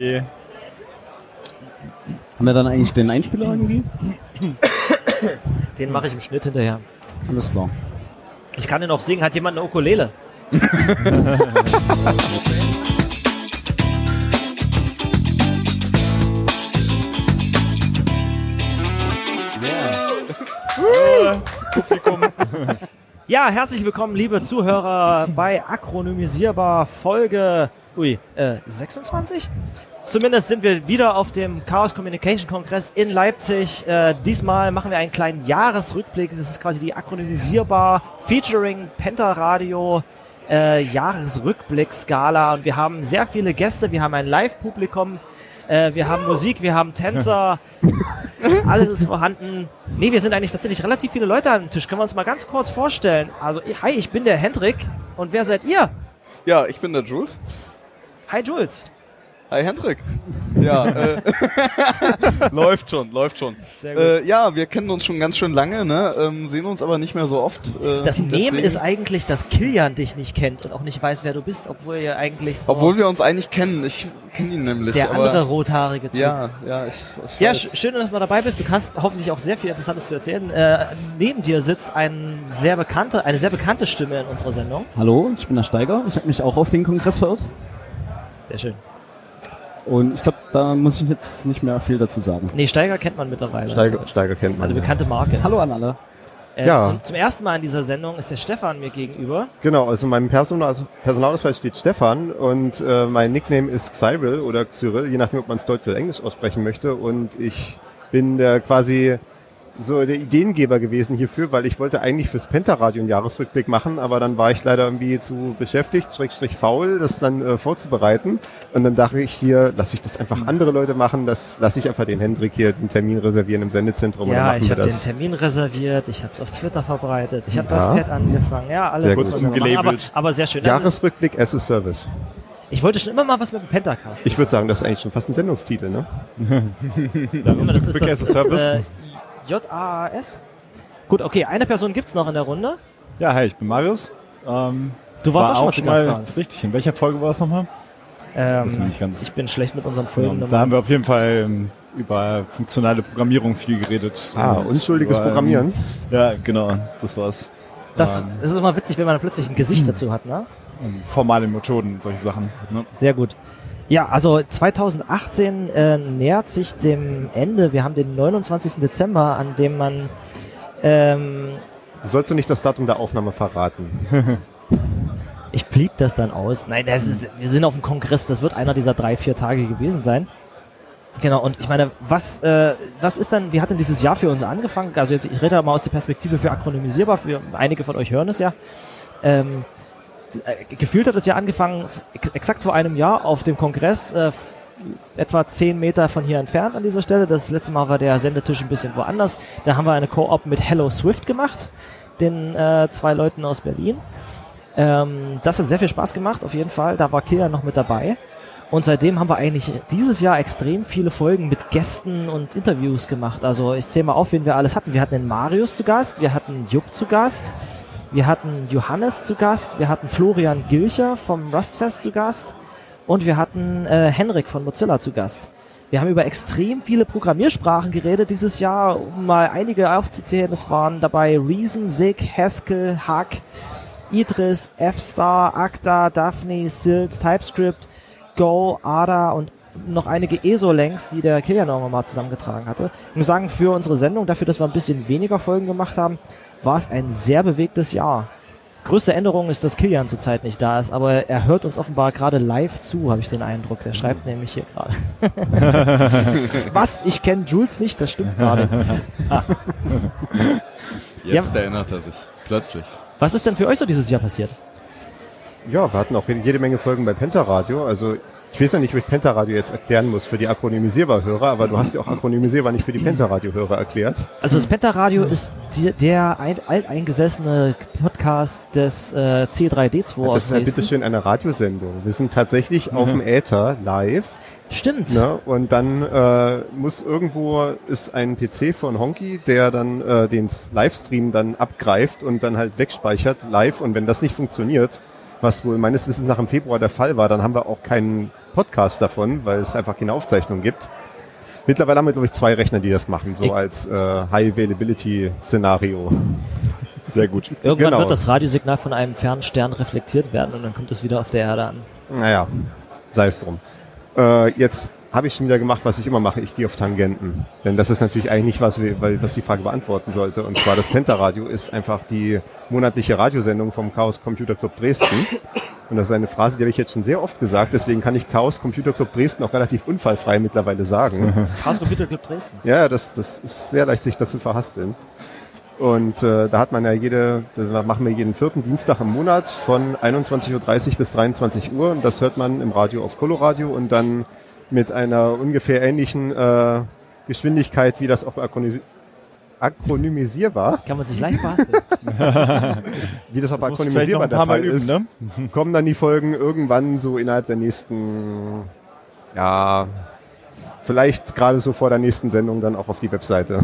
Okay. Haben wir dann eigentlich den Einspieler irgendwie? Den mache ich im Schnitt hinterher. Alles klar. Ich kann den auch singen. Hat jemand eine Ukulele? Publikum. Ja, herzlich willkommen, liebe Zuhörer, bei Akronymisierbar Folge ui, äh, 26? Zumindest sind wir wieder auf dem Chaos Communication Kongress in Leipzig. Äh, diesmal machen wir einen kleinen Jahresrückblick. Das ist quasi die Akronymisierbar featuring Pentaradio äh, Jahresrückblick-Skala. Und wir haben sehr viele Gäste. Wir haben ein Live-Publikum. Äh, wir haben Musik, wir haben Tänzer. Alles ist vorhanden. Nee, wir sind eigentlich tatsächlich relativ viele Leute an dem Tisch. Können wir uns mal ganz kurz vorstellen? Also, hi, ich bin der Hendrik. Und wer seid ihr? Ja, ich bin der Jules. Hi, Jules. Hi Hendrik. Ja, äh, läuft schon, läuft schon. Sehr gut. Äh, ja, wir kennen uns schon ganz schön lange, ne? ähm, sehen uns aber nicht mehr so oft. Äh, Das Meme deswegen- ist eigentlich, dass Kilian dich nicht kennt und auch nicht weiß, wer du bist, obwohl ihr eigentlich so Obwohl wir uns eigentlich kennen. Ich kenne ihn nämlich. der aber, andere rothaarige Typ. Ja, ja, ich, ich Ja, weiß. sch schön, dass du mal dabei bist. Du kannst hoffentlich auch sehr viel Interessantes zu erzählen. Äh, neben dir sitzt ein sehr bekannte, eine sehr bekannte Stimme in unserer Sendung. Hallo, ich bin der Steiger. Ich habe mich auch auf den Kongress verirrt. Sehr schön. Und ich glaube, da muss ich jetzt nicht mehr viel dazu sagen. Nee, Steiger kennt man mittlerweile. Steiger, Steiger kennt man. Eine ja. bekannte Marke. Hallo an alle. Äh, Ja. zum, zum ersten Mal in dieser Sendung ist der Stefan mir gegenüber. Genau, also in meinem Personal Personalausweis steht Stefan und äh, mein Nickname ist Cyril oder Cyril, je nachdem, ob man es Deutsch oder Englisch aussprechen möchte. Und ich bin der quasi so der Ideengeber gewesen hierfür, weil ich wollte eigentlich fürs Pentaradio einen Jahresrückblick machen, aber dann war ich leider irgendwie zu beschäftigt, schrägstrich faul, das dann äh, vorzubereiten. Und dann dachte ich hier, lasse ich das einfach andere Leute machen, das lasse ich einfach den Hendrik hier den Termin reservieren im Sendezentrum und dann ja, machen ich habe den. Termin reserviert, ich habe es auf Twitter verbreitet, ich habe Ja. das Pad angefangen. Ja, alles Sehr muss gut. machen. aber, Umgelabelt. aber sehr schön. Also, Jahresrückblick as a Service. ich wollte schon immer mal was mit dem Pentacast. Ich würde sagen, das ist eigentlich schon fast ein Sendungstitel, ne? Das ist das as a Service. Ist, äh, J-A-A-S? Gut, okay, eine Person gibt's noch in der Runde. Ja, hi, ich bin Marius. Ähm, Du warst war auch schon mal zu Gast bei uns. richtig. In welcher Folge war das nochmal? Ähm, Das bin ich ganz- ich bin schlecht mit unseren Genau, Folgen. da haben wir auf jeden Fall ähm, über funktionale Programmierung viel geredet. Ah, unschuldiges über, ähm, Programmieren. Ja, genau, das war's. das, ähm, das ist immer witzig, wenn man plötzlich ein Gesicht dazu hat, ne? ähm, formale Methoden, solche Sachen. Ne? Sehr gut. Ja, also 2018 äh, nähert sich dem Ende. Wir haben den 29. Dezember, an dem man ähm, sollst du nicht das Datum der Aufnahme verraten. Ich blieb das dann aus. Nein, das ist, wir sind auf dem Kongress. Das wird einer dieser drei, vier Tage gewesen sein. Genau, und ich meine, was, äh, was ist dann, wie hat denn dieses Jahr für uns angefangen? Also jetzt, ich rede da mal aus der Perspektive für akronymisierbar, für einige von euch hören es ja. Ähm, äh, gefühlt hat das Jahr angefangen, ex exakt vor einem Jahr auf dem Kongress, äh, etwa zehn Meter von hier entfernt an dieser Stelle. Das letzte Mal war der Sendetisch ein bisschen woanders. Da haben wir eine Co-op mit Hello Swift gemacht, den äh, zwei Leuten aus Berlin. Ähm, das hat sehr viel Spaß gemacht, auf jeden Fall. Da war Kilian noch mit dabei. Und seitdem haben wir eigentlich dieses Jahr extrem viele Folgen mit Gästen und Interviews gemacht. Also ich zähle mal auf, wen wir alles hatten. Wir hatten den Marius zu Gast, wir hatten Jupp zu Gast, wir hatten Johannes zu Gast, wir hatten Florian Gilcher vom Rustfest zu Gast und wir hatten äh, Henrik von Mozilla zu Gast. Wir haben über extrem viele Programmiersprachen geredet dieses Jahr, um mal einige aufzuzählen. Es waren dabei Reason, Sig, Haskell, Hack, Idris, F-Star, Acta, Daphne, Silt, TypeScript, Go, Ada und noch einige ESO-Links, die der Kilian auch mal zusammengetragen hatte. Ich muss sagen, für unsere Sendung, dafür, dass wir ein bisschen weniger Folgen gemacht haben, war es ein sehr bewegtes Jahr. Größte Änderung ist, dass Kilian zurzeit nicht da ist, aber er hört uns offenbar gerade live zu, habe ich den Eindruck. Der schreibt nämlich hier gerade. Was? Ich kenne Jules nicht, das stimmt gerade. Jetzt erinnert er sich. Plötzlich. Was ist denn für euch so dieses Jahr passiert? Ja, wir hatten auch jede Menge Folgen bei Pentaradio. Also ich weiß ja nicht, ob ich Pentaradio jetzt erklären muss für die Akronymisierbar-Hörer, aber du hast ja auch Akronymisierbar nicht für die Pentaradio-Hörer erklärt. Also das Pentaradio ist die, der ein, alteingesessene Podcast des äh, C3D2 das aus ist halt Dresden. bitteschön eine Radiosendung. Wir sind tatsächlich auf dem Äther live. Stimmt. Ne? Und dann äh, muss irgendwo ist ein PC von Honky, der dann äh, den Livestream dann abgreift und dann halt wegspeichert live. Und wenn das nicht funktioniert, was wohl meines Wissens nach im Februar der Fall war, dann haben wir auch keinen Podcast davon, weil es einfach keine Aufzeichnung gibt. Mittlerweile haben wir, glaube ich, zwei Rechner, die das machen, so Ich- als äh, High-Availability-Szenario. Sehr gut. Irgendwann Genau. wird das Radiosignal von einem fernen Stern reflektiert werden und dann kommt es wieder auf der Erde an. Naja, sei es drum. Äh, jetzt habe ich schon wieder gemacht, was ich immer mache. Ich gehe auf Tangenten. Denn das ist natürlich eigentlich nicht, was, wir, weil, was die Frage beantworten sollte. Und zwar das Pentaradio ist einfach die monatliche Radiosendung vom Chaos Computer Club Dresden. Und das ist eine Phrase, die habe ich jetzt schon sehr oft gesagt. Deswegen kann ich Chaos Computer Club Dresden auch relativ unfallfrei mittlerweile sagen. Chaos Computer Club Dresden. Ja, das, das ist sehr leicht, sich das zu verhaspeln. Und äh, da hat man ja jede, da machen wir jeden vierten Dienstag im Monat von 21.30 Uhr bis 23 Uhr. Und das hört man im Radio auf Coloradio und dann mit einer ungefähr ähnlichen äh, Geschwindigkeit, wie das auch akrony- akronymisierbar, Kann man sich leicht verhaspeln. wie das auch Das akronymisierbar der Fall üben, ist, ne? kommen dann die Folgen irgendwann so innerhalb der nächsten, ja, vielleicht gerade so vor der nächsten Sendung dann auch auf die Webseite.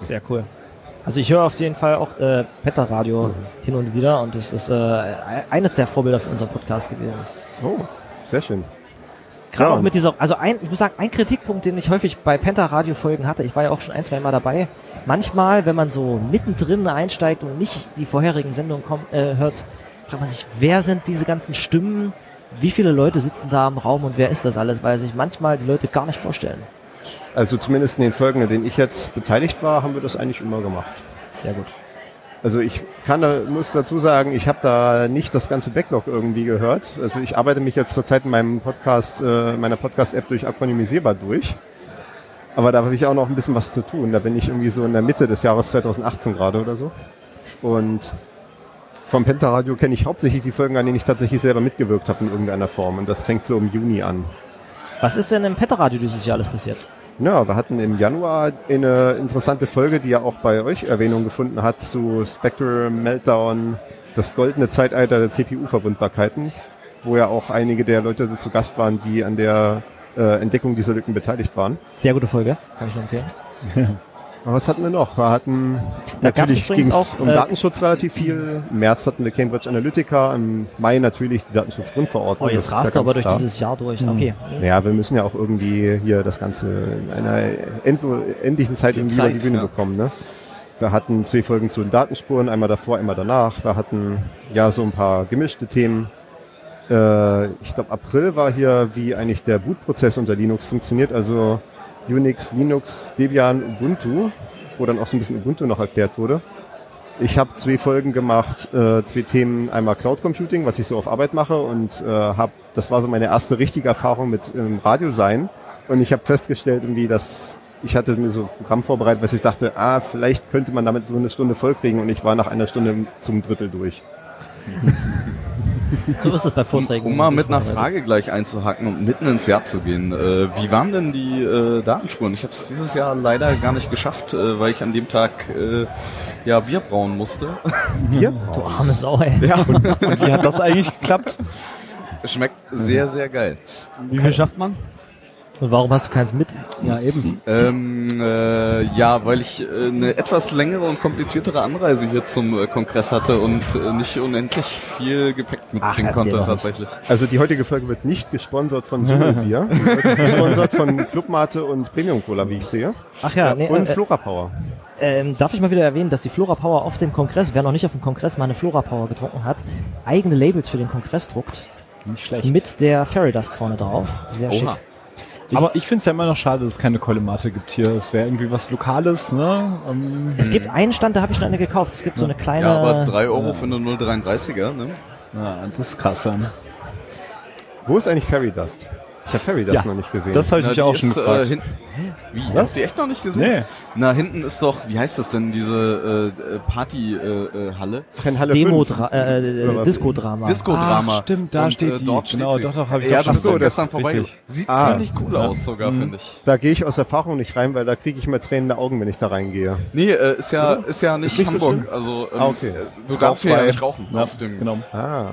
Sehr cool. Also ich höre auf jeden Fall auch äh, Petter Radio hin und wieder und das ist äh, eines der Vorbilder für unseren Podcast gewesen. Oh, sehr schön. Gerade Ja, auch mit dieser, also ein, ich muss sagen, ein Kritikpunkt, den ich häufig bei Penta Radio Folgen hatte, ich war ja auch schon ein, zwei Mal dabei. Manchmal, wenn man so mittendrin einsteigt und nicht die vorherigen Sendungen komm, äh, hört, fragt man sich, wer sind diese ganzen Stimmen? Wie viele Leute sitzen da im Raum und wer ist das alles? Weil sich manchmal die Leute gar nicht vorstellen. Also zumindest in den Folgen, in denen ich jetzt beteiligt war, haben wir das eigentlich immer gemacht. Sehr gut. Also ich kann muss dazu sagen, ich habe da nicht das ganze Backlog irgendwie gehört. Also ich arbeite mich jetzt zurzeit in meinem Podcast, äh, meiner Podcast-App durch akronymisierbar durch. Aber da habe ich auch noch ein bisschen was zu tun. Da bin ich irgendwie so in der Mitte des Jahres 2018 gerade oder so. Und vom Pentaradio kenne ich hauptsächlich die Folgen, an denen ich tatsächlich selber mitgewirkt habe in irgendeiner Form. Und das fängt so im Juni an. Was ist denn im Penta Radio dieses Jahr alles passiert? Ja, wir hatten im Januar eine interessante Folge, die ja auch bei euch Erwähnung gefunden hat, zu Spectre Meltdown, das goldene Zeitalter der CPU-Verwundbarkeiten, wo ja auch einige der Leute zu Gast waren, die an der äh, Entdeckung dieser Lücken beteiligt waren. Sehr gute Folge, kann ich nur empfehlen. Aber was hatten wir noch? Wir hatten Da natürlich ging's auch, um äh, Datenschutz relativ viel. Im März hatten wir Cambridge Analytica, im Mai natürlich die Datenschutzgrundverordnung. Oh, jetzt ja rast du aber durch klar. dieses Jahr durch. Okay. Naja, wir müssen ja auch irgendwie hier das Ganze in einer end endlichen Zeit Die irgendwie über die Bühne ja. bekommen. Ne? Wir hatten zwei Folgen zu den Datenspuren, einmal davor, einmal danach. Wir hatten ja so ein paar gemischte Themen. Äh, ich glaube, April war hier, wie eigentlich der Bootprozess unter Linux funktioniert, also Unix, Linux, Debian, Ubuntu, wo dann auch so ein bisschen Ubuntu noch erklärt wurde. Ich habe zwei Folgen gemacht, äh, zwei Themen, einmal Cloud Computing, was ich so auf Arbeit mache und äh, hab, das war so meine erste richtige Erfahrung mit ähm, Radio sein und ich habe festgestellt, irgendwie, dass ich hatte mir so ein Programm vorbereitet, was ich dachte, ah, vielleicht könnte man damit so eine Stunde vollkriegen und ich war nach einer Stunde zum Drittel durch. So ist es bei Vorträgen. Um mal mit einer. Frage gleich einzuhaken und mitten ins Jahr zu gehen. Äh, wie waren denn die äh, Datenspuren? Ich habe es dieses Jahr leider gar nicht geschafft, äh, weil ich an dem Tag äh, ja Bier brauen musste. Hier? Du arme Sau, ey. Und wie hat das eigentlich geklappt? Schmeckt sehr, sehr geil. Wie viel schafft man? Und warum hast du keins mit? Ja, eben. Ähm, äh, ja, weil ich äh, eine etwas längere und kompliziertere Anreise hier zum äh, Kongress hatte und äh, nicht unendlich viel Gepäck mitbringen konnte tatsächlich. Also die heutige Folge wird nicht gesponsert von Jingle Bier, gesponsert von Clubmate und Premium Cola, wie ich sehe. Ach ja, nee, und äh, Flora Power. ähm, darf ich mal wieder erwähnen, dass die Flora Power auf dem Kongress, wer noch nicht auf dem Kongress mal eine Flora Power getrunken hat, eigene Labels für den Kongress druckt. Nicht schlecht. Mit der Fairy Dust vorne drauf. Sehr schick. Ich aber- ich finde es ja immer noch schade, dass es keine Kollemate gibt hier. Es wäre irgendwie was Lokales, ne? Ähm, Es gibt einen Stand, da habe ich schon eine gekauft. Es gibt so eine kleine. Ja, aber 3 Euro für eine 0,33er, ne? ja, das ist krass. Ja. Wo ist eigentlich Fairy Dust? Ich habe Fairy Dust Ja, noch nicht gesehen. Das habe ich Na, mich auch schon ist, gefragt. Äh, hin Hä? Wie? Was? Hast du die echt noch nicht gesehen? Nee. Na, hinten ist doch, wie heißt das denn, diese äh, Party-Halle? Äh, Halle? Kein Halle Demo 5. äh, äh? Disco-Drama. Disco-Drama. Stimmt, da Und, steht äh, die. Dort Genau, steht doch, doch, hab ich ja, doch schon gesehen. gestern Das- vorbei. richtig. Sieht Ah. ziemlich cool aus sogar, finde ich. Da gehe ich aus Erfahrung nicht rein, weil da kriege ich immer tränende Augen, wenn ich da reingehe. Nee, äh, ist ja, ist ja nicht, Ist nicht so Hamburg. schlimm? also, ähm, Ah, okay. äh, du darfst hier ja nicht rauchen Ja, auf dem. genau. Ah.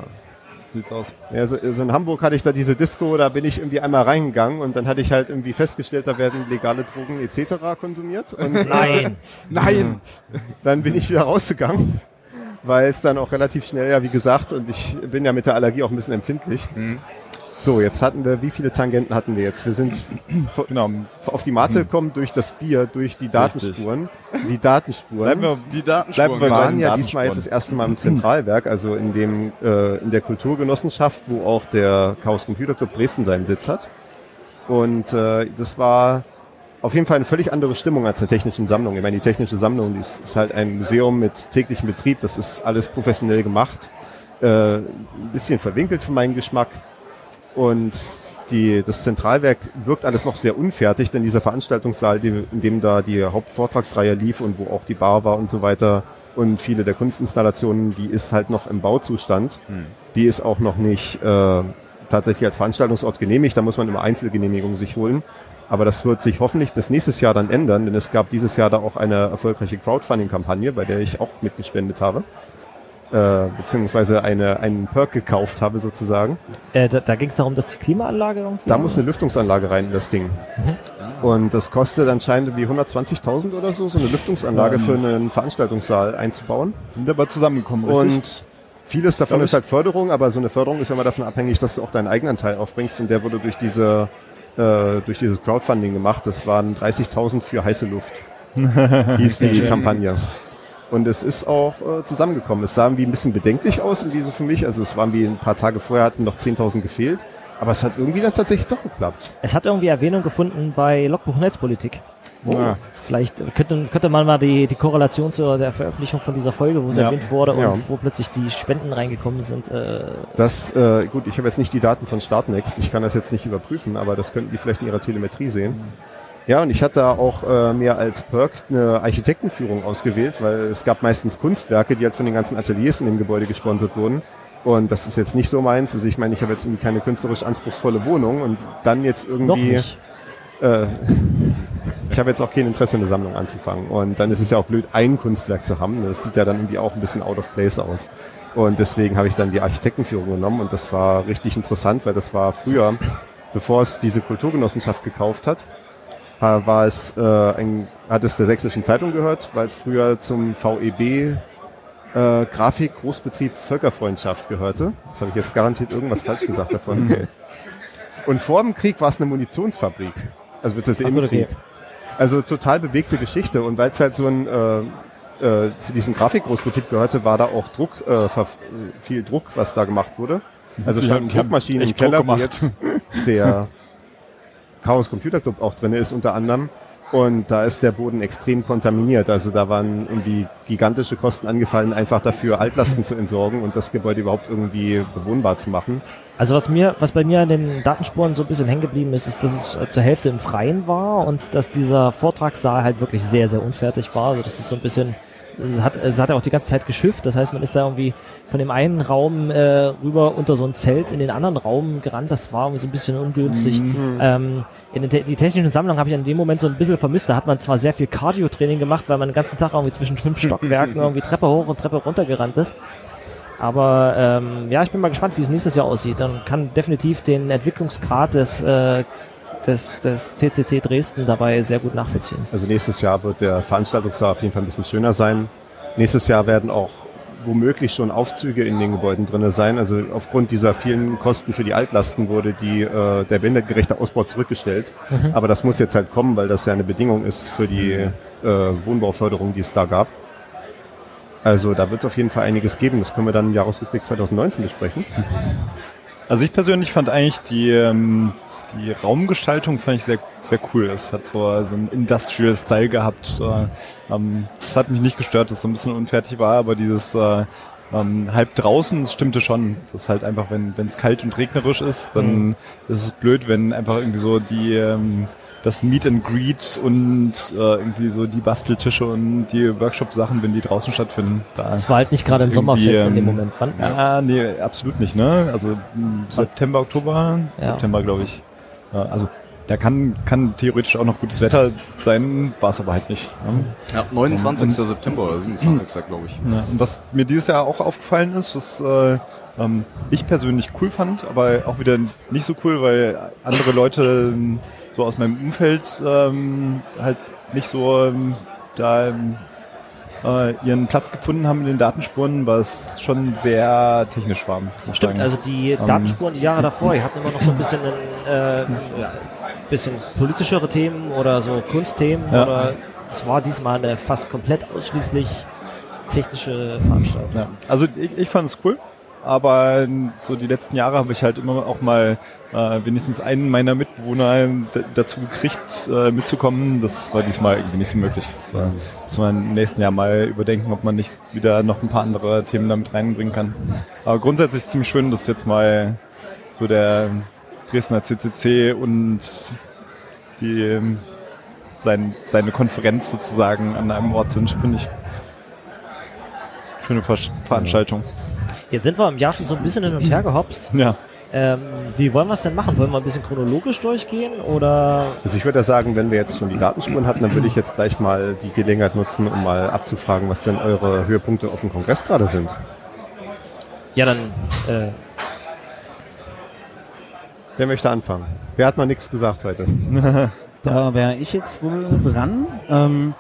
Sieht's aus. Ja, so, so in Hamburg hatte ich da diese Disco, da bin ich irgendwie einmal reingegangen und dann hatte ich halt irgendwie festgestellt, da werden legale Drogen etc. konsumiert und Nein. Nein! dann bin ich wieder rausgegangen, weil es dann auch relativ schnell, ja wie gesagt, und ich bin ja mit der Allergie auch ein bisschen empfindlich, So, jetzt hatten wir, wie viele Tangenten hatten wir jetzt? Wir sind Genau. auf die Mate gekommen durch das Bier, durch die Datenspuren. Die Datenspuren. Bleiben wir, Die Datenspuren. Bleiben wir bei waren ja diesmal jetzt das erste Mal im Zentralwerk, also in dem äh, in der Kulturgenossenschaft, wo auch der Chaos Computer Club Dresden seinen Sitz hat. Und äh, das war auf jeden Fall eine völlig andere Stimmung als eine technischen Sammlung. Ich meine, die technische Sammlung, die ist, ist halt ein Museum mit täglichem Betrieb, das ist alles professionell gemacht, äh, ein bisschen verwinkelt für meinen Geschmack. Und die, das Zentralwerk wirkt alles noch sehr unfertig, denn dieser Veranstaltungssaal, die, in dem da die Hauptvortragsreihe lief und wo auch die Bar war und so weiter und viele der Kunstinstallationen, die ist halt noch im Bauzustand. Die ist auch noch nicht äh, tatsächlich als Veranstaltungsort genehmigt, da muss man immer Einzelgenehmigungen sich holen. Aber das wird sich hoffentlich bis nächstes Jahr dann ändern, denn es gab dieses Jahr da auch eine erfolgreiche Crowdfunding-Kampagne, bei der ich auch mitgespendet habe. Äh, beziehungsweise eine, einen Perk gekauft habe sozusagen. Äh, da da ging es darum, dass die Klimaanlage irgendwie. Da muss eine Lüftungsanlage rein in das Ding. Mhm. Und das kostet anscheinend wie 120.000 oder so, so eine Lüftungsanlage für einen Veranstaltungssaal einzubauen. sind aber zusammengekommen, richtig? Und vieles davon Glaub ist halt Förderung, aber so eine Förderung ist ja immer davon abhängig, dass du auch deinen Eigenanteil aufbringst und der wurde durch diese äh, durch dieses Crowdfunding gemacht. Das waren 30.000 für heiße Luft. hieß die Kampagne. Und es ist auch äh, zusammengekommen. Es sah irgendwie ein bisschen bedenklich aus, irgendwie so für mich. Also es waren wie ein paar Tage vorher hatten noch 10.000 gefehlt. Aber es hat irgendwie dann tatsächlich doch geklappt. Es hat irgendwie Erwähnung gefunden bei Logbuch Netzpolitik. Ja. Vielleicht könnte, könnte man mal die, die Korrelation zur der Veröffentlichung von dieser Folge, wo es Ja. erwähnt wurde und Ja. wo plötzlich die Spenden reingekommen sind. Äh, Das, äh, gut, ich habe jetzt nicht die Daten von Startnext, ich kann das jetzt nicht überprüfen, aber das könnten die vielleicht in ihrer Telemetrie sehen. Ja, und ich hatte da auch äh, mir als Perk eine Architektenführung ausgewählt, weil es gab meistens Kunstwerke, die halt von den ganzen Ateliers in dem Gebäude gesponsert wurden. Und das ist jetzt nicht so meins. Also ich meine, ich habe jetzt irgendwie keine künstlerisch anspruchsvolle Wohnung und dann jetzt irgendwie äh, ich habe jetzt auch kein Interesse, eine Sammlung anzufangen. Und dann ist es ja auch blöd, ein Kunstwerk zu haben. Das sieht ja dann irgendwie auch ein bisschen out of place aus. Und deswegen habe ich dann die Architektenführung genommen und das war richtig interessant, weil das war früher, bevor es diese Kulturgenossenschaft gekauft hat, war es äh, ein, hat es der Sächsischen Zeitung gehört, weil es früher zum VEB äh, Grafik Großbetrieb Völkerfreundschaft gehörte. Das habe ich jetzt garantiert irgendwas falsch gesagt davon. Und vor dem Krieg war es eine Munitionsfabrik. Also beziehungsweise im. Krieg. Also total bewegte Geschichte. Und weil es halt so ein äh, äh, zu diesem Grafikgroßbetrieb gehörte, war da auch Druck, äh, viel Druck, was da gemacht wurde. Also standen Druckmaschinen im Keller, wo jetzt der Chaos Computer Club auch drin ist unter anderem. Und da ist der Boden extrem kontaminiert. Also da waren irgendwie gigantische Kosten angefallen, einfach dafür Altlasten zu entsorgen und das Gebäude überhaupt irgendwie bewohnbar zu machen. Also was mir, was bei mir an den Datenspuren so ein bisschen hängen geblieben ist, ist, dass es zur Hälfte im Freien war und dass dieser Vortragssaal halt wirklich sehr, sehr unfertig war. Also das ist so ein bisschen, es hat, es hat ja auch die ganze Zeit geschifft. Das heißt, man ist da irgendwie von dem einen Raum äh, rüber unter so ein Zelt in den anderen Raum gerannt. Das war irgendwie so ein bisschen ungünstig. Ähm, in te- die technischen Sammlungen habe ich in dem Moment so ein bisschen vermisst. Da hat man zwar sehr viel Cardio-Training gemacht, weil man den ganzen Tag irgendwie zwischen fünf Stockwerken irgendwie Treppe hoch und Treppe runter gerannt ist. Aber ähm, ja, ich bin mal gespannt, wie es nächstes Jahr aussieht. Dann kann definitiv den Entwicklungsgrad des, äh, des, des CCC Dresden dabei sehr gut nachvollziehen. Also nächstes Jahr wird der Veranstaltungssaal auf jeden Fall ein bisschen schöner sein. Nächstes Jahr werden auch womöglich schon Aufzüge in den Gebäuden drinne sein. Also aufgrund dieser vielen Kosten für die Altlasten wurde die, äh, der behindertengerechte Ausbau zurückgestellt. Aber das muss jetzt halt kommen, weil das ja eine Bedingung ist für die äh, Wohnbauförderung, die es da gab. Also da wird es auf jeden Fall einiges geben. Das können wir dann im Jahresrückblick 2019 besprechen. Also ich persönlich fand eigentlich die, ähm, die Raumgestaltung fand ich sehr, sehr cool. Es hat so, so einen Industrial Style gehabt. Äh, ähm, das hat mich nicht gestört, dass es so ein bisschen unfertig war, aber dieses äh, ähm, halb draußen, das stimmte schon. Das ist halt einfach, wenn wenn es kalt und regnerisch ist, dann ist es blöd, wenn einfach irgendwie so die ähm, das Meet and Greet und äh, irgendwie so die Basteltische und die Workshop-Sachen, wenn die draußen stattfinden. Da Das war halt nicht gerade ein Sommerfest in dem ähm, Moment, fand ja, nee, absolut nicht, ne? Also September, Oktober, Ja. September glaube ich. Ja, also da kann, kann theoretisch auch noch gutes Wetter sein, war es aber halt nicht. Ne? Ja, 29. September oder 27. glaube ich. Ja, und was mir dieses Jahr auch aufgefallen ist, was äh, ähm, ich persönlich cool fand, aber auch wieder nicht so cool, weil andere Leute ähm, so aus meinem Umfeld ähm, halt nicht so ähm, da ähm, äh, ihren Platz gefunden haben in den Datenspuren, was schon sehr technisch war. Stimmt, sagen. also die Datenspuren die Jahre davor, die hatten immer noch so ein bisschen, ein, äh, ja, bisschen politischere Themen oder so Kunstthemen. Ja. Oder es war diesmal eine fast komplett ausschließlich technische Veranstaltung. Ja. Also ich, ich fand es cool, aber so die letzten Jahre habe ich halt immer auch mal äh, wenigstens einen meiner Mitbewohner dazu gekriegt, äh, mitzukommen. Das war diesmal irgendwie nicht so möglich. Das äh, muss man im nächsten Jahr mal überdenken, ob man nicht wieder noch ein paar andere Themen damit reinbringen kann. Aber grundsätzlich ziemlich schön, dass jetzt mal so der Dresdner CCC und die ähm, sein, seine Konferenz sozusagen an einem Ort sind, finde ich. Schöne Ver Veranstaltung. Jetzt sind wir im Jahr schon so ein bisschen hin und her gehopst. Ja. Ähm, wie wollen wir es denn machen? Wollen wir ein bisschen chronologisch durchgehen oder Also ich würde ja sagen, wenn wir jetzt schon die Datenspuren hatten, dann würde ich jetzt gleich mal die Gelegenheit nutzen, um mal abzufragen, was denn eure Höhepunkte auf dem Kongress gerade sind. ja dann äh, Wer möchte anfangen? Wer hat noch nichts gesagt heute? Da wäre ich jetzt wohl dran. Ähm,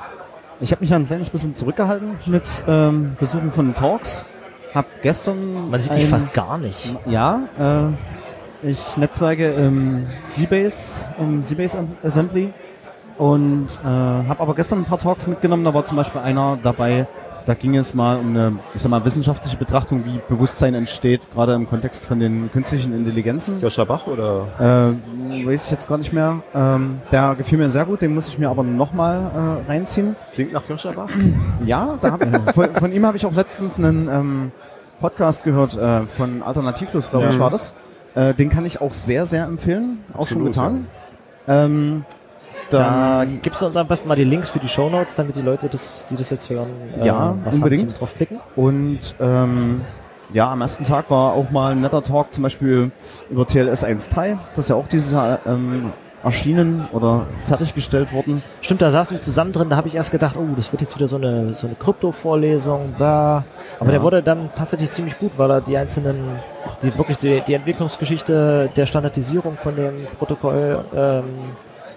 ich habe mich ja ein kleines bisschen zurückgehalten mit ähm, Besuchen von Talks. Hab gestern man sieht dich ein- fast gar nicht. Ja, äh, ich netzwerke im Seabase, im Seabase Assembly und äh, habe aber gestern ein paar Talks mitgenommen. Da war zum Beispiel einer dabei, da ging es mal um eine, ich sag mal, wissenschaftliche Betrachtung, wie Bewusstsein entsteht, gerade im Kontext von den künstlichen Intelligenzen. Joscha Bach oder? Äh, weiß ich jetzt gar nicht mehr. Ähm, der gefiel mir sehr gut, den muss ich mir aber nochmal äh, reinziehen. Klingt nach Joscha Bach? Ja, da hab, von, von ihm habe ich auch letztens einen ähm, Podcast gehört, äh, von Alternativlos, glaube ich, war das. Äh, den kann ich auch sehr, sehr empfehlen. Auch schon Absolut, getan. Ähm, Da gibst du uns am besten mal die Links für die Shownotes, damit die Leute, das, die das jetzt hören, äh, Ja, was unbedingt. haben draufklicken. und ähm, ja, am ersten Tag war auch mal ein netter Talk, zum Beispiel über TLS 1.3. Das ist ja auch dieses Jahr ähm, erschienen oder fertiggestellt worden. Stimmt, da saßen wir zusammen drin, da habe ich erst gedacht, oh, das wird jetzt wieder so eine, so eine Krypto-Vorlesung, blah. Aber Ja. der wurde dann tatsächlich ziemlich gut, weil er die einzelnen, die wirklich die, die Entwicklungsgeschichte der Standardisierung von dem Protokoll ähm,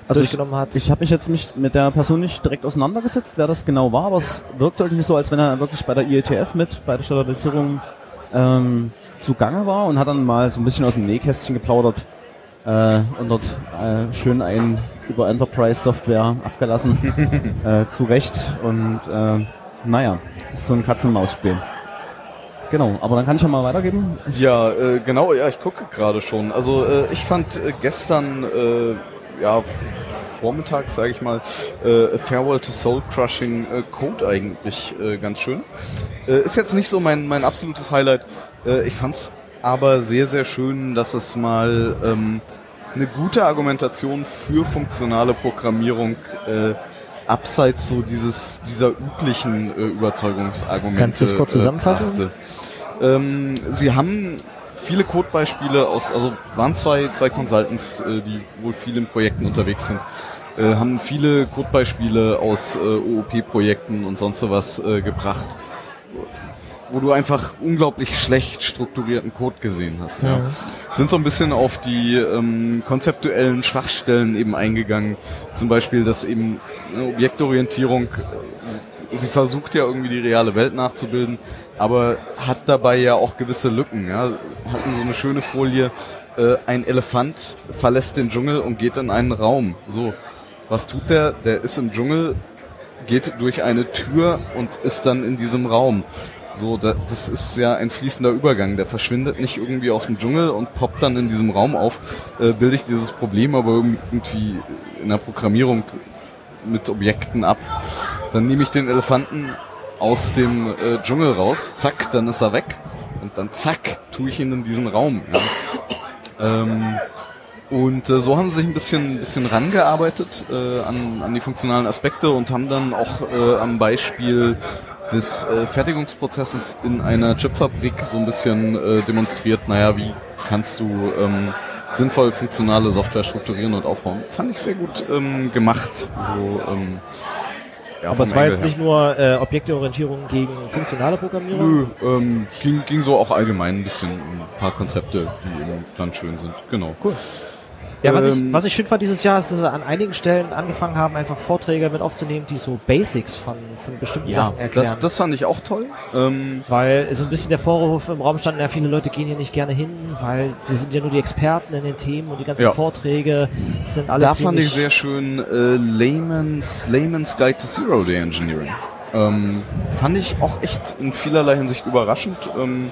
Also durchgenommen hat. Ich habe mich jetzt nicht mit der Person nicht direkt auseinandergesetzt, wer das genau war, aber es wirkte irgendwie so, als wenn er wirklich bei der IETF mit, bei der Standardisierung ähm, zugange war und hat dann mal so ein bisschen aus dem Nähkästchen geplaudert äh, und dort äh, schön ein über Enterprise-Software abgelassen, äh, zu Recht und äh, naja, ist so ein Katz-und-Maus-Spiel. Genau, aber dann kann ich ja mal weitergeben. Ich, Ja, äh, genau, ja, ich gucke gerade schon. Also äh, ich fand äh, gestern, äh, ja, vormittags, sage ich mal, äh, Farewell to Soul Crushing äh, Code eigentlich äh, ganz schön. Äh, ist jetzt nicht so mein, mein absolutes Highlight. Äh, ich fand's aber sehr, sehr schön, dass es mal ähm, eine gute Argumentation für funktionale Programmierung äh, abseits so dieses dieser üblichen äh, Überzeugungsargumente Kannst du es kurz äh, zusammenfassen? brachte. Ähm, sie haben viele Codebeispiele aus, also waren zwei, zwei Consultants, äh, die wohl viel in Projekten unterwegs sind, äh, haben viele Codebeispiele aus äh, OOP-Projekten und sonst sowas äh, gebracht, wo du einfach unglaublich schlecht strukturierten Code gesehen hast. Ja. Sind so ein bisschen auf die ähm, konzeptuellen Schwachstellen eben eingegangen. Zum Beispiel, dass eben eine Objektorientierung äh, sie versucht ja irgendwie die reale Welt nachzubilden, aber hat dabei ja auch gewisse Lücken. Ja. Hatten so eine schöne Folie, äh, ein Elefant verlässt den Dschungel und geht in einen Raum. So, was tut der? Der ist im Dschungel, geht durch eine Tür und ist dann in diesem Raum. So, da, das ist ja ein fließender Übergang. Der verschwindet nicht irgendwie aus dem Dschungel und poppt dann in diesem Raum auf. Äh, bilde ich dieses Problem aber irgendwie in der Programmierung mit Objekten ab. Dann nehme ich den Elefanten aus dem äh, Dschungel raus, zack, dann ist er weg. Und dann zack, tue ich ihn in diesen Raum. Ja. Ähm, und äh, so haben sie sich ein bisschen, bisschen rangearbeitet äh, an, an die funktionalen Aspekte und haben dann auch äh, am Beispiel des äh, Fertigungsprozesses in einer Chipfabrik so ein bisschen äh, demonstriert, naja, wie kannst du ähm, sinnvoll funktionale Software strukturieren und aufbauen. Fand ich sehr gut ähm, gemacht. So, ähm, ja, Aber es war jetzt Angle nicht nur äh, Objekteorientierung gegen funktionale Programmierung. Nö, ähm, ging, ging so auch allgemein ein bisschen ein paar Konzepte, die eben dann schön sind. Genau. Cool. Ja, was, ich, Ähm, was ich schön fand dieses Jahr, ist, dass sie an einigen Stellen angefangen haben, einfach Vorträge mit aufzunehmen, die so Basics von, von bestimmten ja, Sachen erklären. das, das fand ich auch toll. Ähm, weil so ein bisschen der Vorwurf im Raum stand, ja, viele Leute gehen hier nicht gerne hin, weil sie sind ja nur die Experten in den Themen und die ganzen Ja. Vorträge sind alle da fand ich sehr schön äh, Layman's, Layman's Guide to Zero Day Engineering. Ähm, fand ich auch echt in vielerlei Hinsicht überraschend, ähm,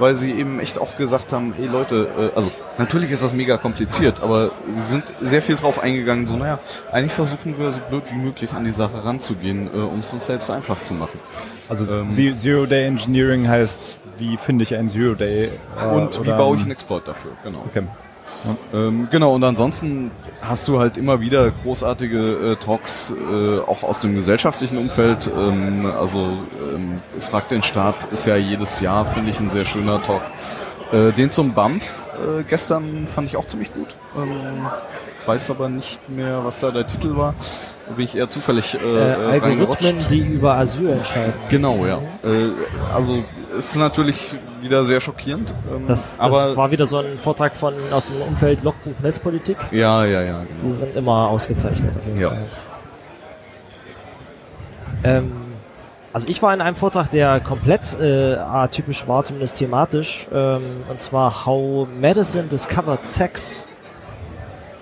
weil sie eben echt auch gesagt haben, hey Leute, äh, also natürlich ist das mega kompliziert, aber sie sind sehr viel drauf eingegangen, so naja, eigentlich versuchen wir so blöd wie möglich an die Sache ranzugehen, äh, um es uns selbst einfach zu machen. Also Ähm. Ze- Zero Day Engineering heißt, wie finde ich ein Zero Day? äh, Und wie baue ich einen Exploit dafür, genau. Okay. Ähm, genau, und ansonsten hast du halt immer wieder großartige äh, Talks, äh, auch aus dem gesellschaftlichen Umfeld. Ähm, also ähm, Frag den Staat ist ja jedes Jahr, finde ich, ein sehr schöner Talk. Äh, den zum BAMF äh, gestern fand ich auch ziemlich gut. Ähm, weiß aber nicht mehr, was da der Titel war. Da bin ich eher zufällig äh, äh. Algorithmen, die über Asyl entscheiden. Genau, ja. Äh, also ist natürlich wieder sehr schockierend. Ähm, Das, das aber war wieder so ein Vortrag von aus dem Umfeld Logbuch Netzpolitik. ja, ja, ja. Genau. Die sind immer ausgezeichnet auf jeden Ja. Fall. Ähm, also ich war in einem Vortrag, der komplett äh, atypisch war, zumindest thematisch, ähm, und zwar How Medicine Discovered Sex.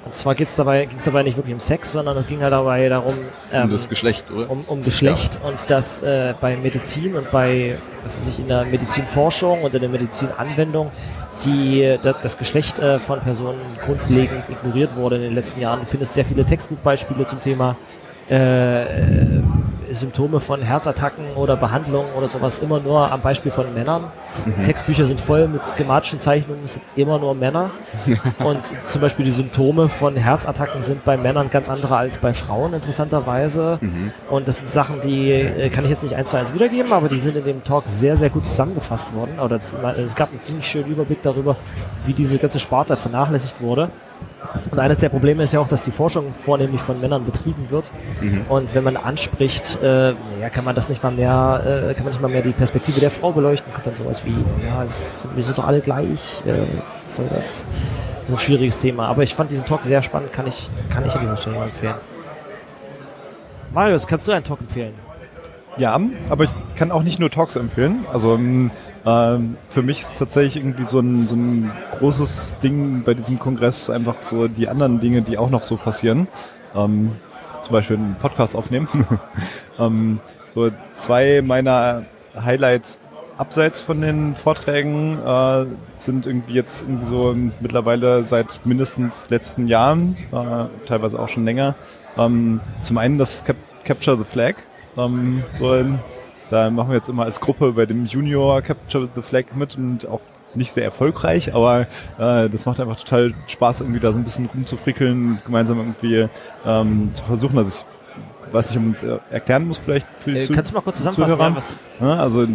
Und zwar geht's dabei, ging es dabei nicht wirklich um Sex, sondern es ging halt dabei darum, ähm, Um das Geschlecht, oder? um, um Geschlecht und dass äh, bei Medizin und bei, was weiß ich, in der Medizinforschung und in der Medizinanwendung die, da, das Geschlecht äh, von Personen grundlegend ignoriert wurde in den letzten Jahren. Du findest sehr viele Textbuchbeispiele zum Thema äh, Symptome von Herzattacken oder Behandlungen oder sowas immer nur am Beispiel von Männern. Textbücher sind voll mit schematischen Zeichnungen, es sind immer nur Männer. Und zum Beispiel die Symptome von Herzattacken sind bei Männern ganz andere als bei Frauen, interessanterweise. Und das sind Sachen, die äh, kann ich jetzt nicht eins zu eins wiedergeben, aber die sind in dem Talk sehr, sehr gut zusammengefasst worden. Oder es es gab einen ziemlich schönen Überblick darüber, wie diese ganze Sparte vernachlässigt wurde. Und eines der Probleme ist ja auch, dass die Forschung vornehmlich von Männern betrieben wird. Und wenn man anspricht, äh, ja, kann man das nicht mal mehr, äh, kann man nicht mal mehr die Perspektive der Frau beleuchten. Kommt dann sowas wie, ja, es, wir sind doch alle gleich. Äh, soll das? Das ist ein schwieriges Thema. Aber ich fand diesen Talk sehr spannend, kann ich, kann ich an dieser Stelle empfehlen. Marius, kannst du einen Talk empfehlen? Ja, aber ich kann auch nicht nur Talks empfehlen. Also ähm, ähm, für mich ist tatsächlich irgendwie so ein, so ein großes Ding bei diesem Kongress einfach so die anderen Dinge, die auch noch so passieren. Ähm, zum Beispiel einen Podcast aufnehmen. ähm, so zwei meiner Highlights abseits von den Vorträgen äh, sind irgendwie jetzt irgendwie so mittlerweile seit mindestens letzten Jahren, äh, teilweise auch schon länger. Ähm, zum einen das Cap Capture the Flag. Ähm, so ein, da machen wir jetzt immer als Gruppe bei dem Junior Capture the Flag mit und auch nicht sehr erfolgreich, aber äh, das macht einfach total Spaß, irgendwie da so ein bisschen rumzufrickeln, gemeinsam irgendwie ähm, zu versuchen. Also ich weiß nicht, ob man es äh, erklären muss vielleicht für die Äh, Zu- kannst du mal kurz zusammenfassen, ja, was, ja, also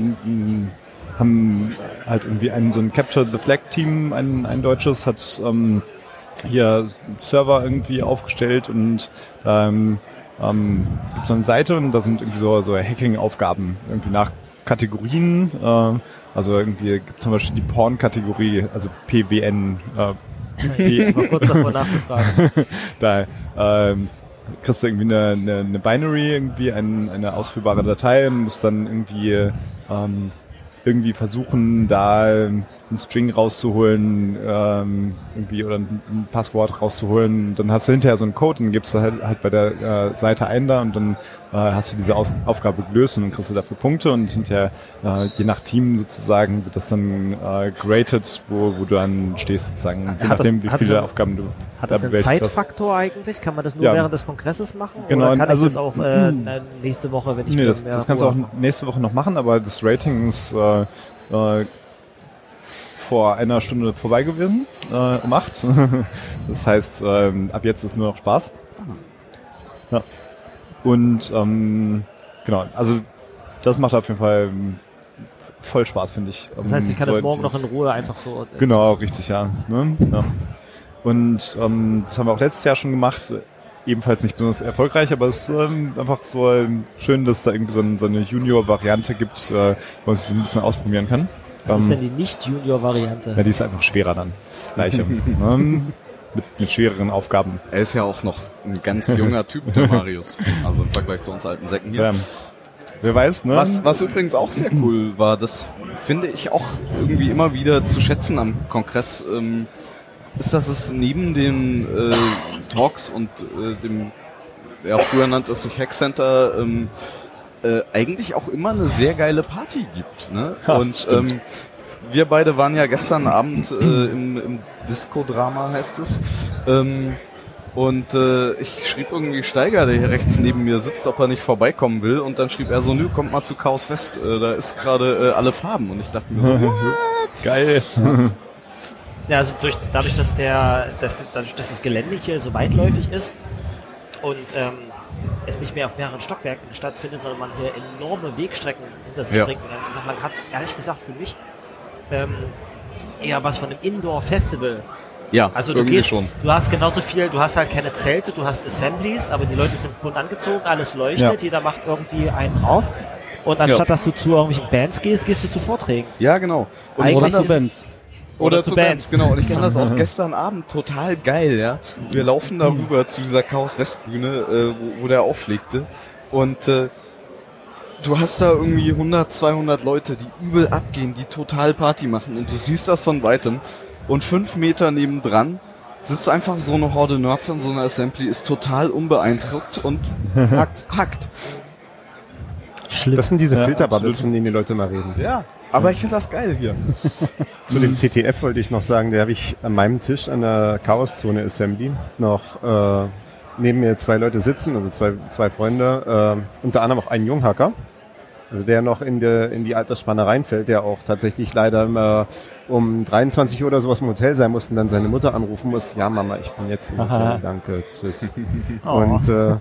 haben halt irgendwie ein so ein Capture the Flag Team, ein, ein deutsches, hat ähm, hier Server irgendwie aufgestellt und ähm, ähm, gibt so eine Seite und da sind irgendwie so, so Hacking-Aufgaben irgendwie nach Kategorien. Äh, also irgendwie gibt zum Beispiel die Porn-Kategorie, also PWN. Äh, P kurz davor nachzufragen. da ähm, kriegst du irgendwie eine, eine, eine Binary, irgendwie ein, eine ausführbare Datei und musst dann irgendwie ähm, irgendwie versuchen, da einen String rauszuholen, ähm, irgendwie oder ein, Passwort rauszuholen. Dann hast du hinterher so einen Code und gibst du halt, halt bei der äh, Seite ein da und dann hast du diese Aus Aufgabe gelöst und dann kriegst du dafür Punkte und hinterher, äh, je nach Team sozusagen, wird das dann äh, gerated, wo, wo du dann stehst sozusagen, je Hat das- nachdem, wie viele so- Aufgaben du Hat da das einen bewältigt hast. Zeitfaktor eigentlich? Kann man das nur Ja. während des Kongresses machen? Genau, Oder kann also- ich das auch äh, nächste Woche, wenn ich Nee, das, das kannst du auch nächste Woche noch machen, aber das Rating ist äh, äh, vor einer Stunde vorbei gewesen, äh, um acht. das heißt, ähm, ab jetzt ist nur noch Spaß. Ja. Und ähm, genau, also das macht auf jeden Fall ähm, voll Spaß, finde ich. Das heißt, ich kann das morgen noch das- in Ruhe einfach so. Genau, richtig, ja. Ne? ja. Und ähm, das haben wir auch letztes Jahr schon gemacht. Ebenfalls nicht besonders erfolgreich, aber es ist ähm, einfach so ähm, schön, dass es da irgendwie so, ein, so eine Junior-Variante gibt, äh, wo man sich so ein bisschen ausprobieren kann. Was ist Ähm, denn die Nicht-Junior-Variante? ja, die ist einfach schwerer dann. Das Gleiche. ähm, mit, mit schwereren Aufgaben. Er ist ja auch noch ein ganz junger Typ, der Marius. Also im Vergleich zu uns alten Säcken hier. Ja. Wer weiß, ne? Was, was übrigens auch sehr cool war, das finde ich auch irgendwie immer wieder zu schätzen am Kongress, ähm, ist, dass es neben den äh, Talks und äh, dem, ja, früher nannte es sich Hackcenter, ähm, äh, eigentlich auch immer eine sehr geile Party gibt. Ne? Ja, und stimmt. ähm, wir beide waren ja gestern Abend äh, im, im Disco-Drama, heißt es. Ähm, und äh, ich schrieb irgendwie Steiger, der hier rechts neben mir sitzt, ob er nicht vorbeikommen will. Und dann schrieb er so, nö, kommt mal zu Chaos Fest, äh, da ist gerade äh, alle Farben. Und ich dachte mir so, what? Geil. Ja, also durch, dadurch, dass der, dass, dadurch, dass das Gelände hier so weitläufig ist und ähm, es nicht mehr auf mehreren Stockwerken stattfindet, sondern man hier enorme Wegstrecken hinter sich Ja. bringt den ganzen Tag lang, hat es ehrlich gesagt für mich ähm, eher was von einem Indoor-Festival. Ja, Also du gehst, schon. du hast genauso viel, du hast halt keine Zelte, du hast Assemblies, aber die Leute sind bunt angezogen, alles leuchtet, Ja. jeder macht irgendwie einen drauf. Und anstatt Ja. dass du zu irgendwelchen Bands gehst, gehst du zu Vorträgen. Ja, genau. Und Eigentlich Oder zu Bands. Oder, Oder zu zu Bands, Bands. genau. Und ich fand das auch gestern Abend total geil, ja. Wir laufen da rüber zu dieser Chaos Westbühne, äh, wo, wo der auflegte. Und äh, du hast da irgendwie 100, 200 Leute, die übel abgehen, die total Party machen. Und du siehst das von weitem. Und fünf Meter nebendran sitzt einfach so eine Horde Nerds in so einer Assembly, ist total unbeeindruckt und hackt. hackt. Schlimm. Das sind diese Ja, Filterbubbles, von denen die Leute mal reden. Ja. Aber ich finde das geil hier. Zu dem CTF wollte ich noch sagen, da habe ich an meinem Tisch an der Chaoszone Assembly noch äh, neben mir zwei Leute sitzen, also zwei, zwei Freunde, äh, unter anderem auch einen Junghacker, also der noch in, der, in die Altersspanne reinfällt, der auch tatsächlich leider immer um 23 Uhr oder sowas im Hotel sein muss und dann seine Mutter anrufen muss, ja Mama, ich bin jetzt im Hotel, danke, tschüss. Oh. Und äh,